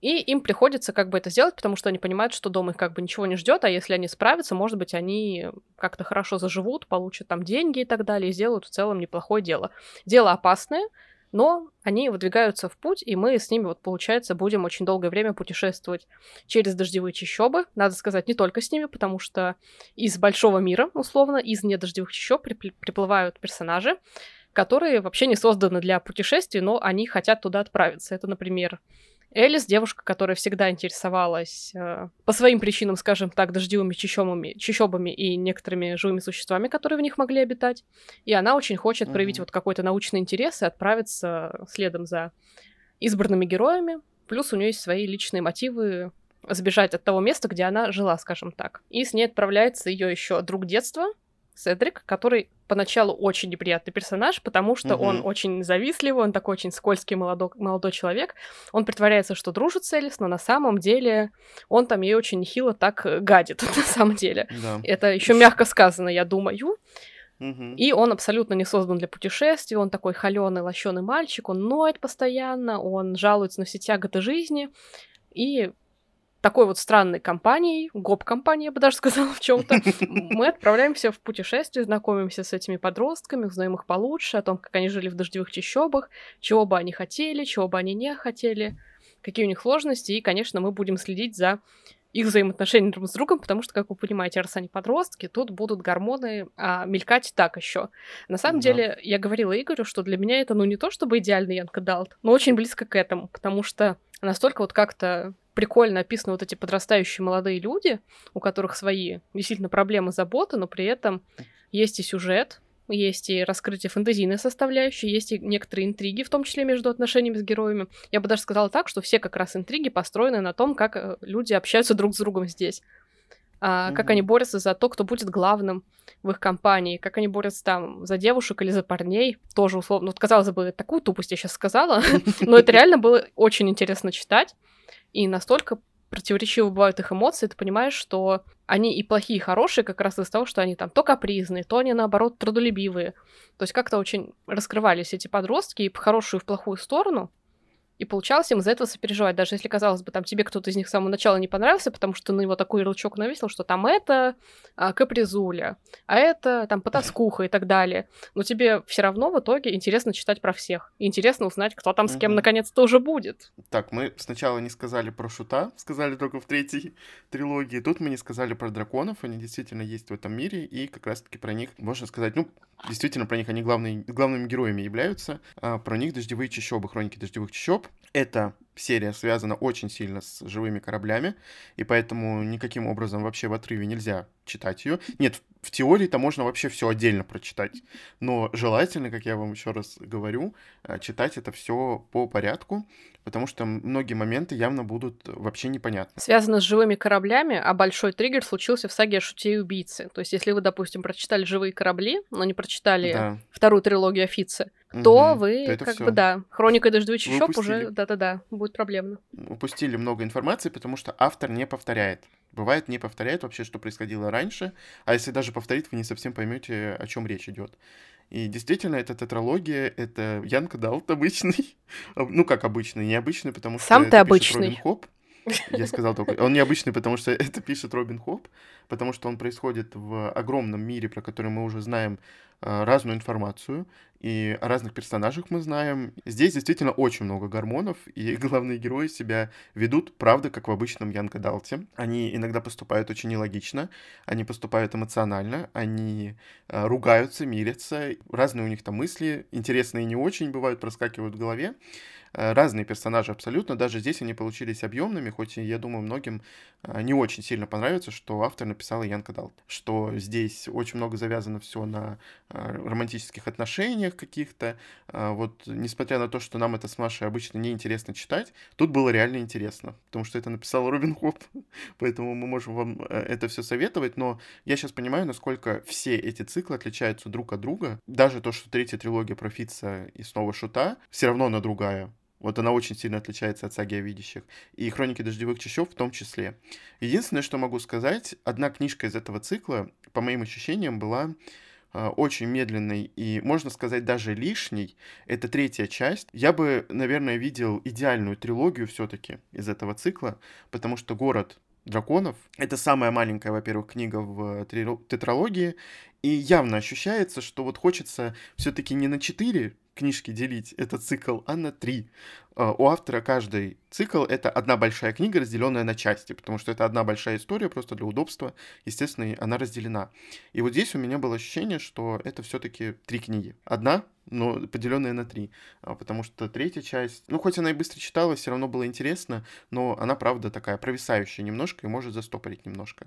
И им приходится как бы это сделать, потому что они понимают, что дома их как бы ничего не ждет, а если они справятся, может быть, они как-то хорошо заживут, получат там деньги и так далее, и сделают в целом неплохое дело. Дело опасное, но они выдвигаются в путь, и мы с ними, вот получается, будем очень долгое время путешествовать через дождевые чащобы. Надо сказать, не только с ними, потому что из большого мира, условно, из недождевых чащоб приплывают персонажи, которые вообще не созданы для путешествий, но они хотят туда отправиться. Это, например, Элис, девушка, которая всегда интересовалась э, по своим причинам, скажем так, дождевыми чащобами, чащобами и некоторыми живыми существами, которые в них могли обитать. И она очень хочет проявить mm-hmm. вот какой-то научный интерес и отправиться следом за избранными героями. Плюс у нее есть свои личные мотивы сбежать от того места, где она жила, скажем так. И с ней отправляется ее еще друг детства, Седрик, который поначалу очень неприятный персонаж, потому что угу. он очень завистливый, он такой очень скользкий молодой, молодой человек. Он притворяется, что дружит с Элис, но на самом деле он там ей очень нехило так гадит, на самом деле. Да. Это еще мягко сказано, я думаю. Угу. И он абсолютно не создан для путешествий, он такой холеный, лощеный мальчик, он ноет постоянно, он жалуется на все тяготы жизни, и такой вот странной компанией, гоп-компанией, я бы даже сказала в чем-то, мы отправляемся в путешествие, знакомимся с этими подростками, узнаем их получше, о том, как они жили в дождевых чащобах, чего бы они хотели, чего бы они не хотели, какие у них сложности, и, конечно, мы будем следить за их взаимоотношения друг с другом, потому что, как вы понимаете, раз они подростки, тут будут гормоны а, мелькать так еще. На самом да. деле, я говорила Игорю, что для меня это, ну, не то чтобы идеальный Янка Далт, но очень близко к этому, потому что настолько вот как-то прикольно описаны вот эти подрастающие молодые люди, у которых свои действительно проблемы, заботы, но при этом есть и сюжет, есть и раскрытие фэнтезийной составляющей, есть и некоторые интриги, в том числе между отношениями с героями. Я бы даже сказала так, что все как раз интриги построены на том, как э, люди общаются друг с другом здесь. А, mm-hmm. Как они борются за то, кто будет главным в их компании, как они борются там за девушек или за парней, тоже условно. Вот, казалось бы, такую тупость я сейчас сказала, но это реально было очень интересно читать. И настолько противоречивы бывают их эмоции, ты понимаешь, что они и плохие, и хорошие как раз из-за того, что они там то капризные, то они, наоборот, трудолюбивые. То есть как-то очень раскрывались эти подростки и в хорошую, и в плохую сторону. И получалось им из-за этого сопереживать, даже если, казалось бы, там тебе кто-то из них с самого начала не понравился, потому что на него такой ярлычок навесил, что там это а, капризуля, а это там потаскуха и так далее. Но тебе все равно в итоге интересно читать про всех. И интересно узнать, кто там с кем наконец-то уже будет. Так, мы сначала не сказали про шута, сказали только в третьей трилогии. Тут мы не сказали про драконов, они действительно есть в этом мире, и как раз-таки про них можно сказать, ну, действительно про них они главные, главными героями являются. А про них дождевые чащобы, хроники дождевых чащоб. Эта серия связана очень сильно с живыми кораблями, и поэтому никаким образом вообще в отрыве нельзя читать ее. Нет, в теории-то можно вообще все отдельно прочитать, но желательно, как я вам еще раз говорю, э, читать это все по порядку, потому что многие моменты явно будут вообще непонятны. Связано с живыми кораблями, а большой триггер случился в саге о шуте и убийце. То есть, если вы, допустим, прочитали живые корабли, но не прочитали да. вторую трилогию Офицы, то угу, вы, то как всё. бы, да, хроника дождевых чащоб уже, да-да-да, будет проблемно. Упустили много информации, потому что автор не повторяет. Бывает, не повторяет вообще, что происходило раньше, а если даже повторит, вы не совсем поймете, о чем речь идет. И действительно, это тетралогия, это young adult обычный. ну, как обычный, необычный, потому что Сам ты обычный. Робин Хобб. Я сказал только. Он необычный, потому что это пишет Робин Хобб, потому что он происходит в огромном мире, про который мы уже знаем а, разную информацию, и о разных персонажах мы знаем. Здесь действительно очень много гормонов, и главные герои себя ведут, правда, как в обычном young adult е. Они иногда поступают очень нелогично, они поступают эмоционально, они э, ругаются, мирятся, разные у них там мысли, интересные и не очень бывают, проскакивают в голове. Э, разные персонажи абсолютно. Даже здесь они получились объемными, хоть я думаю, многим э, не очень сильно понравится, что автор написал Янка Далт. Что здесь очень много завязано все на э, романтических отношениях каких-то. Вот, несмотря на то, что нам это с Машей обычно неинтересно читать, тут было реально интересно, потому что это написал Робин Хоп, поэтому мы можем вам это все советовать, но я сейчас понимаю, насколько все эти циклы отличаются друг от друга. Даже то, что третья трилогия про Фитца и снова Шута, все равно она другая. Вот она очень сильно отличается от саги о видящих. И хроники дождевых чащоб в том числе. Единственное, что могу сказать, одна книжка из этого цикла, по моим ощущениям, была э, очень медленной и, можно сказать, даже лишней. Это третья часть. Я бы, наверное, видел идеальную трилогию все-таки из этого цикла, потому что город драконов. Это самая маленькая, во-первых, книга в тетралогии, и явно ощущается, что вот хочется все-таки не на четыре книжки делить этот цикл, а на три. у автора каждый цикл — это одна большая книга, разделенная на части, потому что это одна большая история, просто для удобства, естественно, она разделена. И вот здесь у меня было ощущение, что это все таки три книги. Одна но поделенная на три. А, потому что третья часть, ну, хоть она и быстро читалась, все равно было интересно, но она, правда, такая провисающая немножко и может застопорить немножко.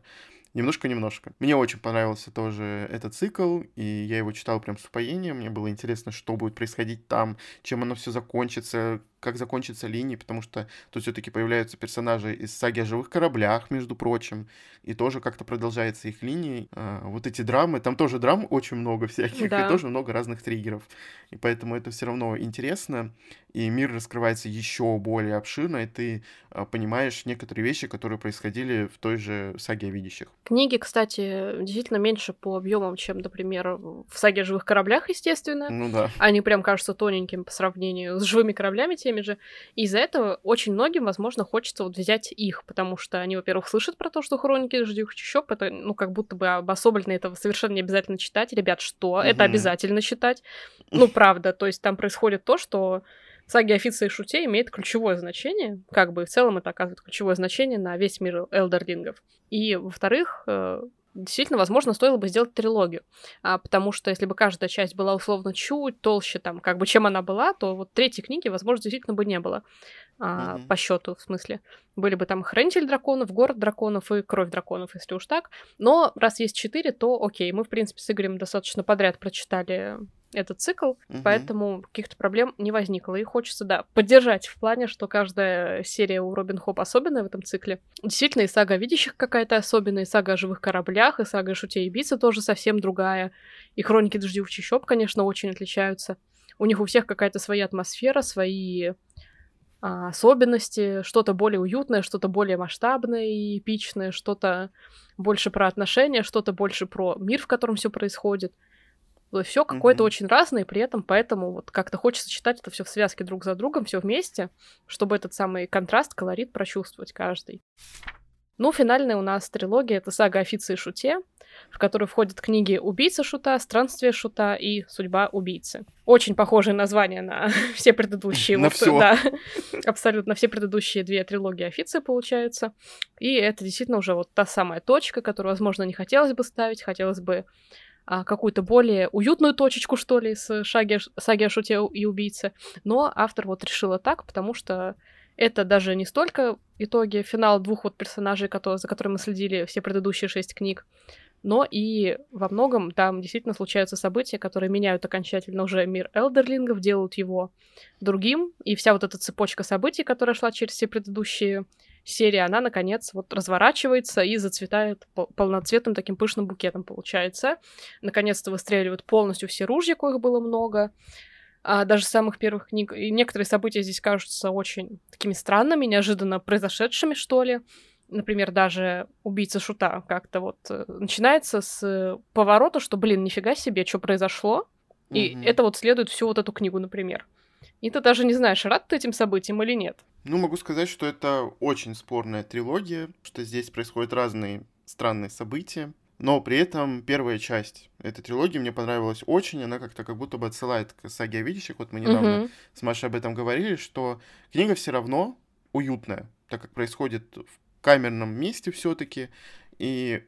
Немножко-немножко. Мне очень понравился тоже этот цикл, и я его читал прям с упоением. Мне было интересно, что будет происходить там, чем оно все закончится, как закончится линия, потому что тут все-таки появляются персонажи из саги о живых кораблях, между прочим, и тоже как-то продолжается их линия. А, вот эти драмы, там тоже драм очень много всяких, да. и тоже много разных триггеров. И поэтому это все равно интересно, и мир раскрывается еще более обширно, и ты а, понимаешь некоторые вещи, которые происходили в той же саге о видящих. Книги, кстати, действительно меньше по объемам, чем, например, в саге о живых кораблях, естественно. Ну да. Они прям кажутся тоненькими по сравнению с живыми кораблями теми же. И из-за этого очень многим, возможно, хочется вот взять их, потому что они, во-первых, слышат про то, что хроники ждюх чащоб, это, ну, как будто бы обособленно этого совершенно не обязательно читать. Ребят, что? Угу. Это обязательно читать. Ну, правда, то есть там происходит то, что саги Офица и Шуте имеет ключевое значение, как бы в целом это оказывает ключевое значение на весь мир элдерлингов. И, во-вторых, э, действительно, возможно, стоило бы сделать трилогию. А, потому что если бы каждая часть была условно чуть толще, там, как бы чем она была, то вот третьей книги, возможно, действительно бы не было. А, mm-hmm. По счету, в смысле. Были бы там Хранитель драконов, Город драконов и Кровь драконов, если уж так. Но раз есть четыре, то окей. Мы, в принципе, с Игорем достаточно подряд прочитали этот цикл, угу. поэтому каких-то проблем не возникло. И хочется, да, поддержать в плане, что каждая серия у Робин Хоп особенная в этом цикле. Действительно, и сага о видящих какая-то особенная, и сага о живых кораблях, и сага о шуте и бице тоже совсем другая. И хроники дождевых чащоб, конечно, очень отличаются. У них у всех какая-то своя атмосфера, свои а, особенности, что-то более уютное, что-то более масштабное и эпичное, что-то больше про отношения, что-то больше про мир, в котором все происходит — все какое-то mm-hmm. очень разное, и при этом поэтому вот как-то хочется читать это все в связке друг за другом, все вместе, чтобы этот самый контраст, колорит прочувствовать каждый. Ну, финальная у нас трилогия — это сага Офицы и Шуте, в которую входят книги «Убийца Шута», «Странствие Шута» и «Судьба убийцы». Очень похожие названия на все предыдущие. На вот, все. Да, абсолютно все предыдущие две трилогии Официи, получается. И это действительно уже вот та самая точка, которую, возможно, не хотелось бы ставить, хотелось бы какую-то более уютную точечку, что ли, с шаги, саги о шуте и убийце. Но автор вот решила так, потому что это даже не столько итоги, финал двух вот персонажей, которые, за которыми мы следили все предыдущие шесть книг, но и во многом там действительно случаются события, которые меняют окончательно уже мир элдерлингов, делают его другим, и вся вот эта цепочка событий, которая шла через все предыдущие серия, она, наконец, вот разворачивается и зацветает полноцветным таким пышным букетом, получается. Наконец-то выстреливают полностью все ружья, коих было много. А даже самых первых книг. И некоторые события здесь кажутся очень такими странными, неожиданно произошедшими, что ли. Например, даже убийца Шута как-то вот э, начинается с поворота, что, блин, нифига себе, что произошло. И mm-hmm. это вот следует всю вот эту книгу, например. И ты даже не знаешь, рад ты этим событиям или нет. Ну, могу сказать, что это очень спорная трилогия, что здесь происходят разные странные события. Но при этом первая часть этой трилогии мне понравилась очень. Она как-то как будто бы отсылает к саге о видящих. Вот мы недавно uh-huh. с Машей об этом говорили, что книга все равно уютная, так как происходит в камерном месте все-таки. И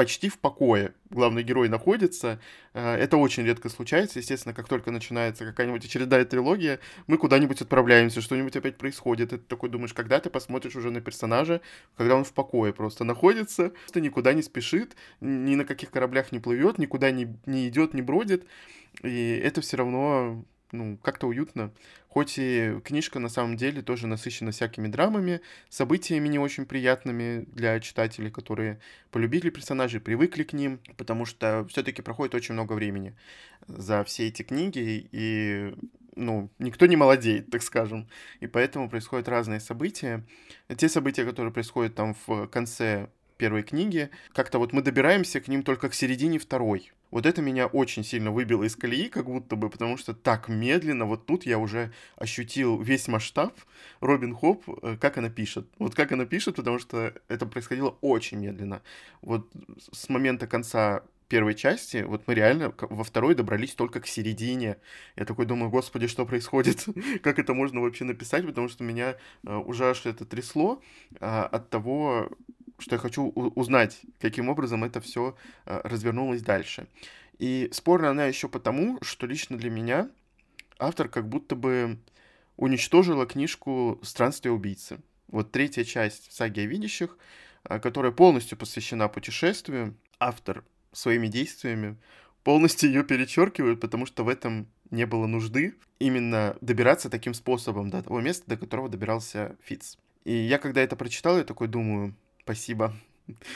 почти в покое главный герой находится. Э, это очень редко случается. Естественно, как только начинается какая-нибудь очередная трилогия, мы куда-нибудь отправляемся, что-нибудь опять происходит. И ты такой думаешь, когда ты посмотришь уже на персонажа, когда он в покое просто находится, просто никуда не спешит, ни на каких кораблях не плывет, никуда не, не идет, не бродит. И это все равно ну, как-то уютно. Хоть и книжка на самом деле тоже насыщена всякими драмами, событиями не очень приятными для читателей, которые полюбили персонажей, привыкли к ним, потому что все-таки проходит очень много времени за все эти книги, и ну, никто не молодеет, так скажем. И поэтому происходят разные события. Те события, которые происходят там в конце первой книги, как-то вот мы добираемся к ним только к середине второй. Вот это меня очень сильно выбило из колеи, как будто бы, потому что так медленно, вот тут я уже ощутил весь масштаб Робин Хоп, э, как она пишет. Вот как она пишет, потому что это происходило очень медленно. Вот с момента конца первой части, вот мы реально во второй добрались только к середине. Я такой думаю, господи, что происходит? как это можно вообще написать? Потому что меня э, уже аж это трясло э, от того, что я хочу узнать, каким образом это все э, развернулось дальше. И спорно она еще потому, что лично для меня автор как будто бы уничтожила книжку «Странствие убийцы». Вот третья часть саги о видящих, э, которая полностью посвящена путешествию. Автор своими действиями полностью ее перечеркивают, потому что в этом не было нужды именно добираться таким способом до того места, до которого добирался Фиц. И я, когда это прочитал, я такой думаю, спасибо.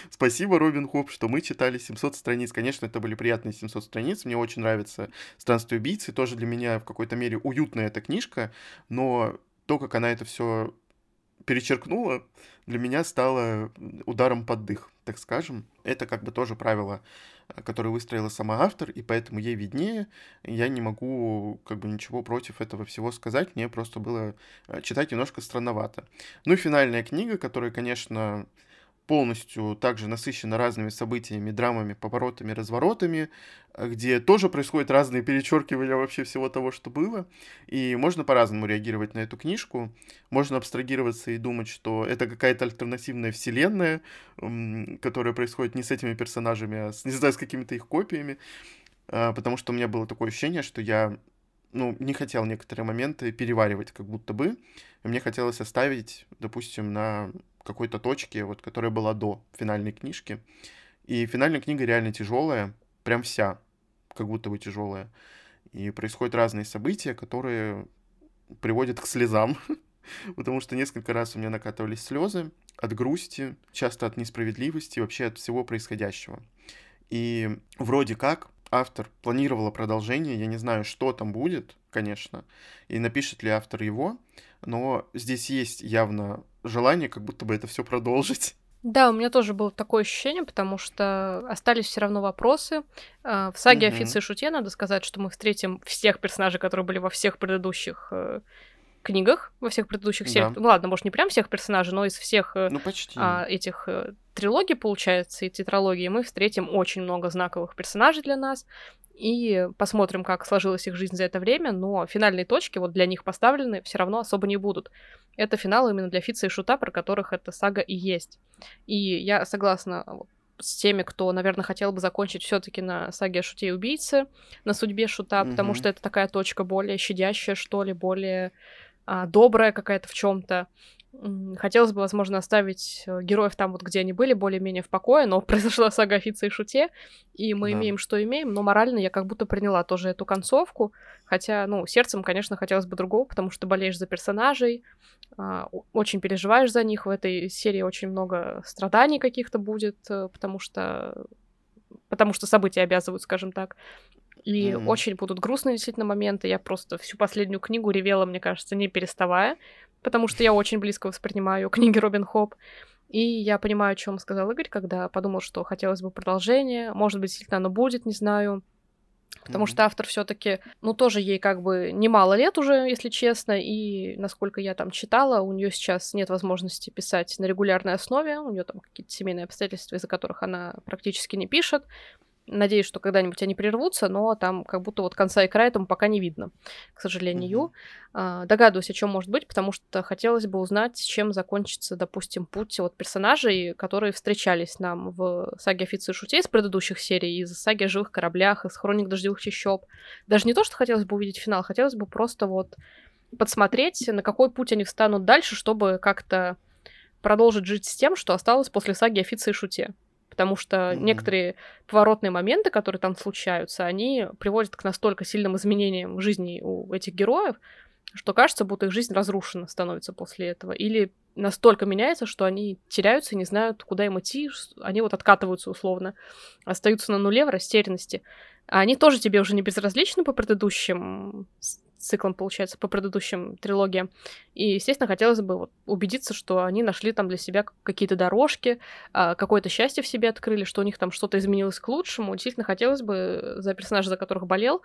Спасибо, Робин Хоп, что мы читали 700 страниц. Конечно, это были приятные 700 страниц. Мне очень нравится «Странствие убийцы». Тоже для меня в какой-то мере уютная эта книжка. Но то, как она это все перечеркнула, для меня стало ударом под дых, так скажем. Это как бы тоже правило, которое выстроила сама автор, и поэтому ей виднее. Я не могу как бы ничего против этого всего сказать, мне просто было э, читать немножко странновато. Ну и финальная книга, которая, конечно, полностью также насыщена разными событиями, драмами, поворотами, разворотами, э, где тоже происходят разные перечеркивания вообще всего того, что было. И можно по-разному реагировать на эту книжку. Можно абстрагироваться и думать, что это какая-то альтернативная вселенная, которая происходит не с этими персонажами, а с, не знаю, с какими-то их копиями. А, потому что у меня было такое ощущение, что я ну, не хотел некоторые моменты переваривать как будто бы. Мне хотелось оставить, допустим, на какой-то точке, вот, которая была до финальной книжки. И финальная книга реально тяжелая, прям вся, как будто бы тяжелая. И происходят разные события, которые приводят к слезам, потому что несколько раз у меня накатывались слезы от грусти, часто от несправедливости, вообще от всего происходящего. И вроде как автор планировала продолжение, я не знаю, что там будет, конечно, и напишет ли автор его, но здесь есть явно желание как будто бы это все продолжить. Да, у меня тоже было такое ощущение, потому что остались все равно вопросы. А, в саге о Фице и Шуте надо сказать, что мы встретим всех персонажей, которые были во всех предыдущих э, книгах, во всех предыдущих сериях. Да. Ну ладно, может, не прям всех персонажей, но из всех э, ну, почти. А, этих э, трилогий, получается, и тетралогии, мы встретим очень много знаковых персонажей для нас и посмотрим, как сложилась их жизнь за это время, но финальные точки вот для них поставлены все равно особо не будут. Это финал именно для Фица и Шута, про которых эта сага и есть. И я согласна с теми, кто, наверное, хотел бы закончить все-таки на саге о Шуте и убийце, на судьбе Шута, mm-hmm. потому что это такая точка более щадящая, что ли, более а, добрая какая-то в чем-то. Хотелось бы, возможно, оставить э, героев там, вот где они были, более-менее в покое, но произошла сага Фица и Шуте, и мы да. имеем, что имеем, но морально я как будто приняла тоже эту концовку, хотя, ну, сердцем, конечно, хотелось бы другого, потому что болеешь за персонажей, а, очень переживаешь за них, в этой серии очень много страданий каких-то будет, э, потому что потому что события обязывают, скажем так. И mm-hmm. очень будут грустные действительно моменты. Я просто всю последнюю книгу ревела, мне кажется, не переставая потому что я очень близко воспринимаю книги Робин Хоп. И я понимаю, о чем сказал Игорь, когда подумал, что хотелось бы продолжение. Может быть, действительно оно будет, не знаю. Потому mm-hmm. что автор все-таки, ну, тоже ей как бы немало лет уже, если честно, и насколько я там читала, у нее сейчас нет возможности писать на регулярной основе, у нее там какие-то семейные обстоятельства, из-за которых она практически не пишет. Надеюсь, что когда-нибудь они прервутся, но там как будто вот конца и края этому пока не видно, к сожалению. Mm-hmm. Догадываюсь, о чем может быть, потому что хотелось бы узнать, чем закончится, допустим, путь вот персонажей, которые встречались нам в саге Офицы и Шутей из предыдущих серий, из саги о живых кораблях, из хроник дождевых чащоб. Даже не то, что хотелось бы увидеть финал, хотелось бы просто вот подсмотреть, на какой путь они встанут дальше, чтобы как-то продолжить жить с тем, что осталось после саги Офицы и Шуте потому что mm-hmm. некоторые поворотные моменты, которые там случаются, они приводят к настолько сильным изменениям в жизни у этих героев, что кажется, будто их жизнь разрушена становится после этого. Или настолько меняется, что они теряются не знают, куда им идти, они вот откатываются условно, остаются на нуле в растерянности. А они тоже тебе уже не безразличны по предыдущим циклом, получается, по предыдущим трилогиям. И, естественно, хотелось бы вот убедиться, что они нашли там для себя какие-то дорожки, а, какое-то счастье в себе открыли, что у них там что-то изменилось к лучшему. Действительно, хотелось бы за персонажей, за которых болел,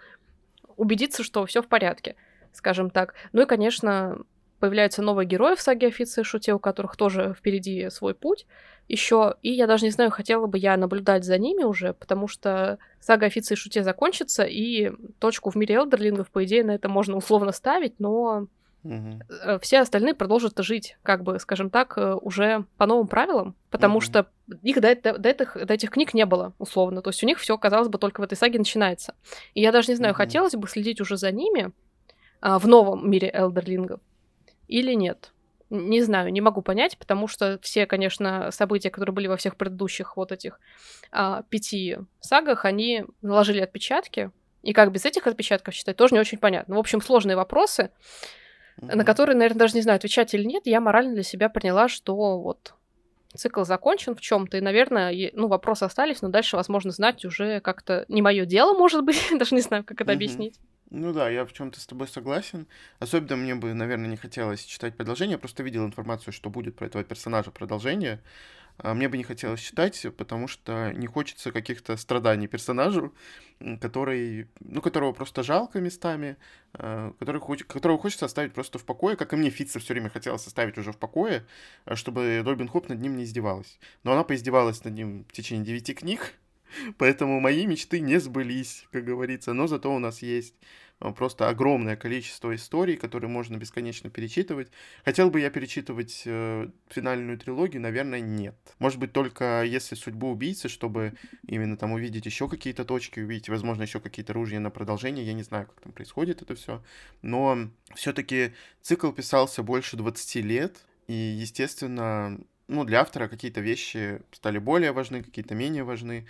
убедиться, что все в порядке, скажем так. Ну и, конечно, появляются новые герои в саге Официи Шуте, у которых тоже впереди свой путь еще. И я даже не знаю, хотела бы я наблюдать за ними уже, потому что сага Официи Шуте закончится, и точку в мире Элдерлингов, по идее, на это можно условно ставить, но Угу. Все остальные продолжат жить, как бы, скажем так, э, уже по новым правилам, потому угу. что их до, до, до, этих, до этих книг не было, условно. То есть у них все, казалось бы, только в этой саге начинается. И я даже не знаю, угу. хотелось бы следить уже за ними а, в новом мире Элдерлингов или нет. Не знаю, не могу понять, потому что все, конечно, события, которые были во всех предыдущих вот этих а, пяти сагах, они наложили отпечатки. И как без этих отпечатков считать, тоже не очень понятно. В общем, сложные вопросы mm-hmm. на которые, наверное, даже не знаю, отвечать или нет, я морально для себя поняла, что вот цикл закончен в чем-то, и, наверное, ну, вопросы остались, но дальше, возможно, знать уже как-то не мое дело, может быть, даже не знаю, как это mm-hmm. объяснить. Ну да, я в чем-то с тобой согласен. Особенно мне бы, наверное, не хотелось читать продолжение. Я просто видел информацию, что будет про этого персонажа продолжение. А мне бы не хотелось читать, потому что не хочется каких-то страданий персонажу, который, ну, которого просто жалко местами, а, который, которого хочется оставить просто в покое, как и мне Фитца все время хотелось оставить уже в покое, а, чтобы Робин Хоп над ним не издевалась. Но она поиздевалась над ним в течение девяти книг, поэтому мои мечты не сбылись, как говорится, но зато у нас есть Э, просто огромное количество историй, которые можно бесконечно перечитывать. Хотел бы я перечитывать э, финальную трилогию, наверное, нет. Может быть, только если судьбу убийцы, чтобы именно там увидеть еще какие-то точки, увидеть, возможно, еще какие-то ружья на продолжение. Я не знаю, как там происходит это все. Но все-таки цикл писался больше 20 лет, и, естественно, ну, для автора какие-то вещи стали более важны, какие-то менее важны.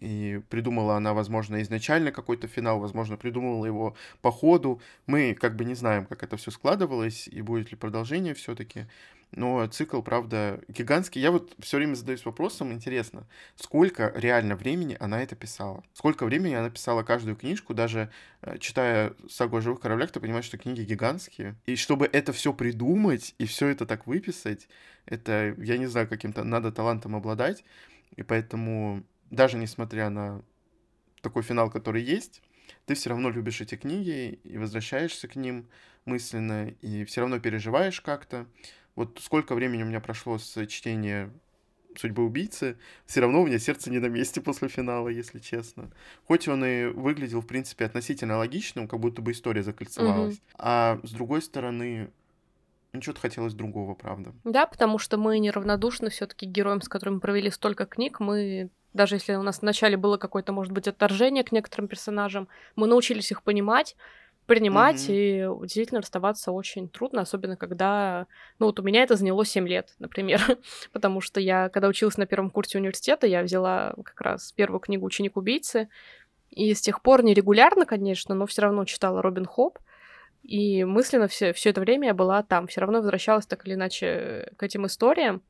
И придумала она, возможно, изначально какой-то финал, возможно, придумала его по ходу. Мы как бы не знаем, как это все складывалось и будет ли продолжение все-таки. Но цикл, правда, гигантский. Я вот все время задаюсь вопросом, интересно, сколько реально времени она это писала? Сколько времени она писала каждую книжку, даже э, читая сагу о живых кораблях, ты понимаешь, что книги гигантские. И чтобы это все придумать и все это так выписать, это, я не знаю, каким-то надо талантом обладать. И поэтому даже несмотря на такой финал, который есть, ты все равно любишь эти книги и возвращаешься к ним мысленно, и все равно переживаешь как-то. Вот сколько времени у меня прошло с чтения судьбы убийцы, все равно у меня сердце не на месте после финала, если честно. Хоть он и выглядел, в принципе, относительно логичным, как будто бы история закольцевалась. Угу. А с другой стороны, ну, что-то хотелось другого, правда. Да, потому что мы неравнодушны все-таки героям, с которыми провели столько книг, мы даже если у нас вначале было какое-то, может быть, отторжение к некоторым персонажам, мы научились их понимать, принимать, mm-hmm. и действительно расставаться очень трудно, особенно когда... Ну, вот у меня это заняло 7 лет, например, потому что я, когда училась на первом курсе университета, я взяла как раз первую книгу «Ученик-убийцы», и с тех пор нерегулярно, конечно, но все равно читала Робин Хоп, и мысленно все, все это время я была там, все равно возвращалась так или иначе к этим историям,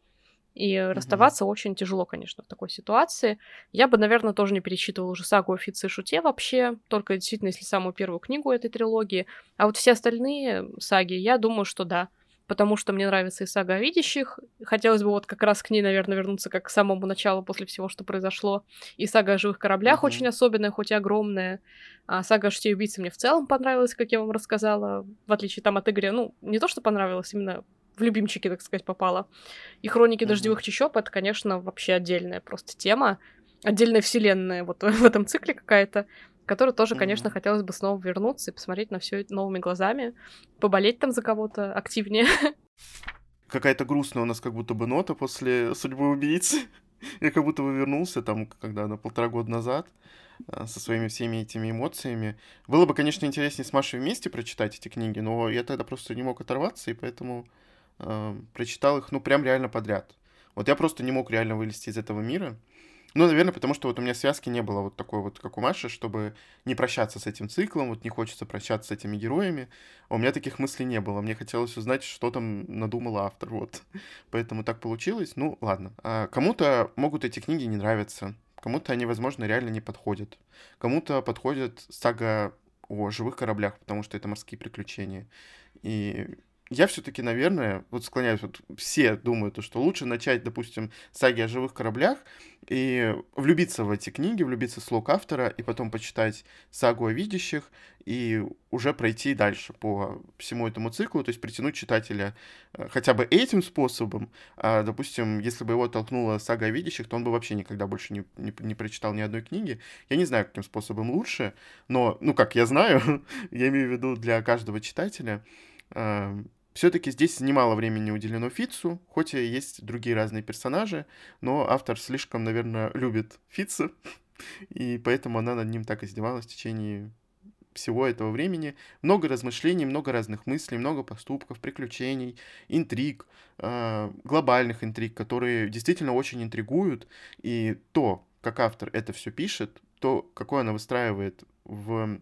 и mm-hmm. расставаться очень тяжело, конечно, в такой ситуации. Я бы, наверное, тоже не перечитывала уже сагу о Фице Шуте вообще, только действительно, если самую первую книгу этой трилогии. А вот все остальные саги, я думаю, что да. Потому что мне нравится и сага о видящих. Хотелось бы вот как раз к ней, наверное, вернуться как к самому началу после всего, что произошло. И сага о живых кораблях mm-hmm. очень особенная, хоть и огромная. А сага о шести убийце мне в целом понравилась, как я вам рассказала. В отличие там от Игоря, ну, не то, что понравилось, именно в любимчики, так сказать, попала. И хроники mm-hmm. дождевых чащоб это, конечно, вообще отдельная просто тема, отдельная вселенная вот в этом цикле какая-то, которую тоже, mm-hmm. конечно, хотелось бы снова вернуться и посмотреть на все новыми глазами, поболеть там за кого-то активнее. Какая-то грустная у нас как будто бы нота после судьбы убийцы. Я как будто бы вернулся там, когда на полтора года назад э, со своими всеми этими эмоциями. Было бы, конечно, интереснее с Машей вместе прочитать эти книги, но я тогда просто не мог оторваться, и поэтому э, прочитал их, ну, прям реально подряд. Вот я просто не мог реально вылезти из этого мира. Ну, наверное, потому что вот у меня связки не было вот такой вот, как у Маши, чтобы не прощаться с этим циклом, вот не хочется прощаться с этими героями. А у меня таких мыслей не было. Мне хотелось узнать, что там надумал автор, вот. Поэтому так получилось. Ну, ладно. А кому-то могут эти книги не нравиться. Кому-то они, возможно, реально не подходят. Кому-то подходит сага о живых кораблях, потому что это морские приключения. И я все-таки, наверное, вот склоняюсь, вот все думают, что лучше начать, допустим, саги о живых кораблях и влюбиться в эти книги, влюбиться в слог автора, и потом почитать сагу о видящих, и уже пройти дальше по всему этому циклу, то есть притянуть читателя э, хотя бы этим способом. А, допустим, если бы его толкнула сага о видящих, то он бы вообще никогда больше не, не, не прочитал ни одной книги. Я не знаю, каким способом лучше, но, ну, как я знаю, я имею в виду для каждого читателя, все-таки здесь немало времени уделено Фицу, хоть и есть другие разные персонажи, но автор слишком, наверное, любит Фица, и поэтому она над ним так издевалась в течение всего этого времени. Много размышлений, много разных мыслей, много поступков, приключений, интриг, э, глобальных интриг, которые действительно очень интригуют. И то, как автор это все пишет, то, какое она выстраивает в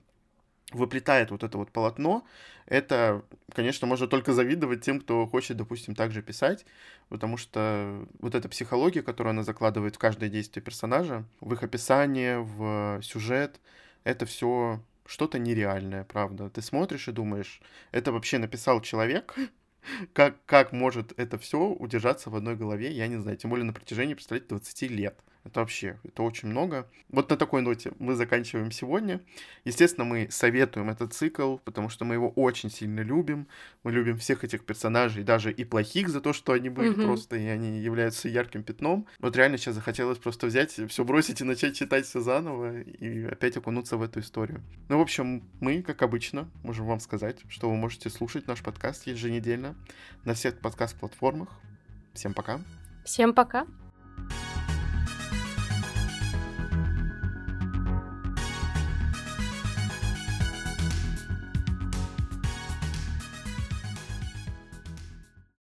выплетает вот это вот полотно, это, конечно, можно только завидовать тем, кто хочет, допустим, также писать, потому что вот эта психология, которую она закладывает в каждое действие персонажа, в их описание, в сюжет, это все что-то нереальное, правда. Ты смотришь и думаешь, это вообще написал человек, как, как может это все удержаться в одной голове, я не знаю, тем более на протяжении, представляете, 20 лет. Это вообще, это очень много. Вот на такой ноте мы заканчиваем сегодня. Естественно, мы советуем этот цикл, потому что мы его очень сильно любим. Мы любим всех этих персонажей, даже и плохих за то, что они были mm-hmm. просто, и они являются ярким пятном. Вот реально сейчас захотелось просто взять, все бросить и начать читать все заново, и опять окунуться в эту историю. Ну, в общем, мы, как обычно, можем вам сказать, что вы можете слушать наш подкаст еженедельно на всех подкаст-платформах. Всем пока. Всем пока.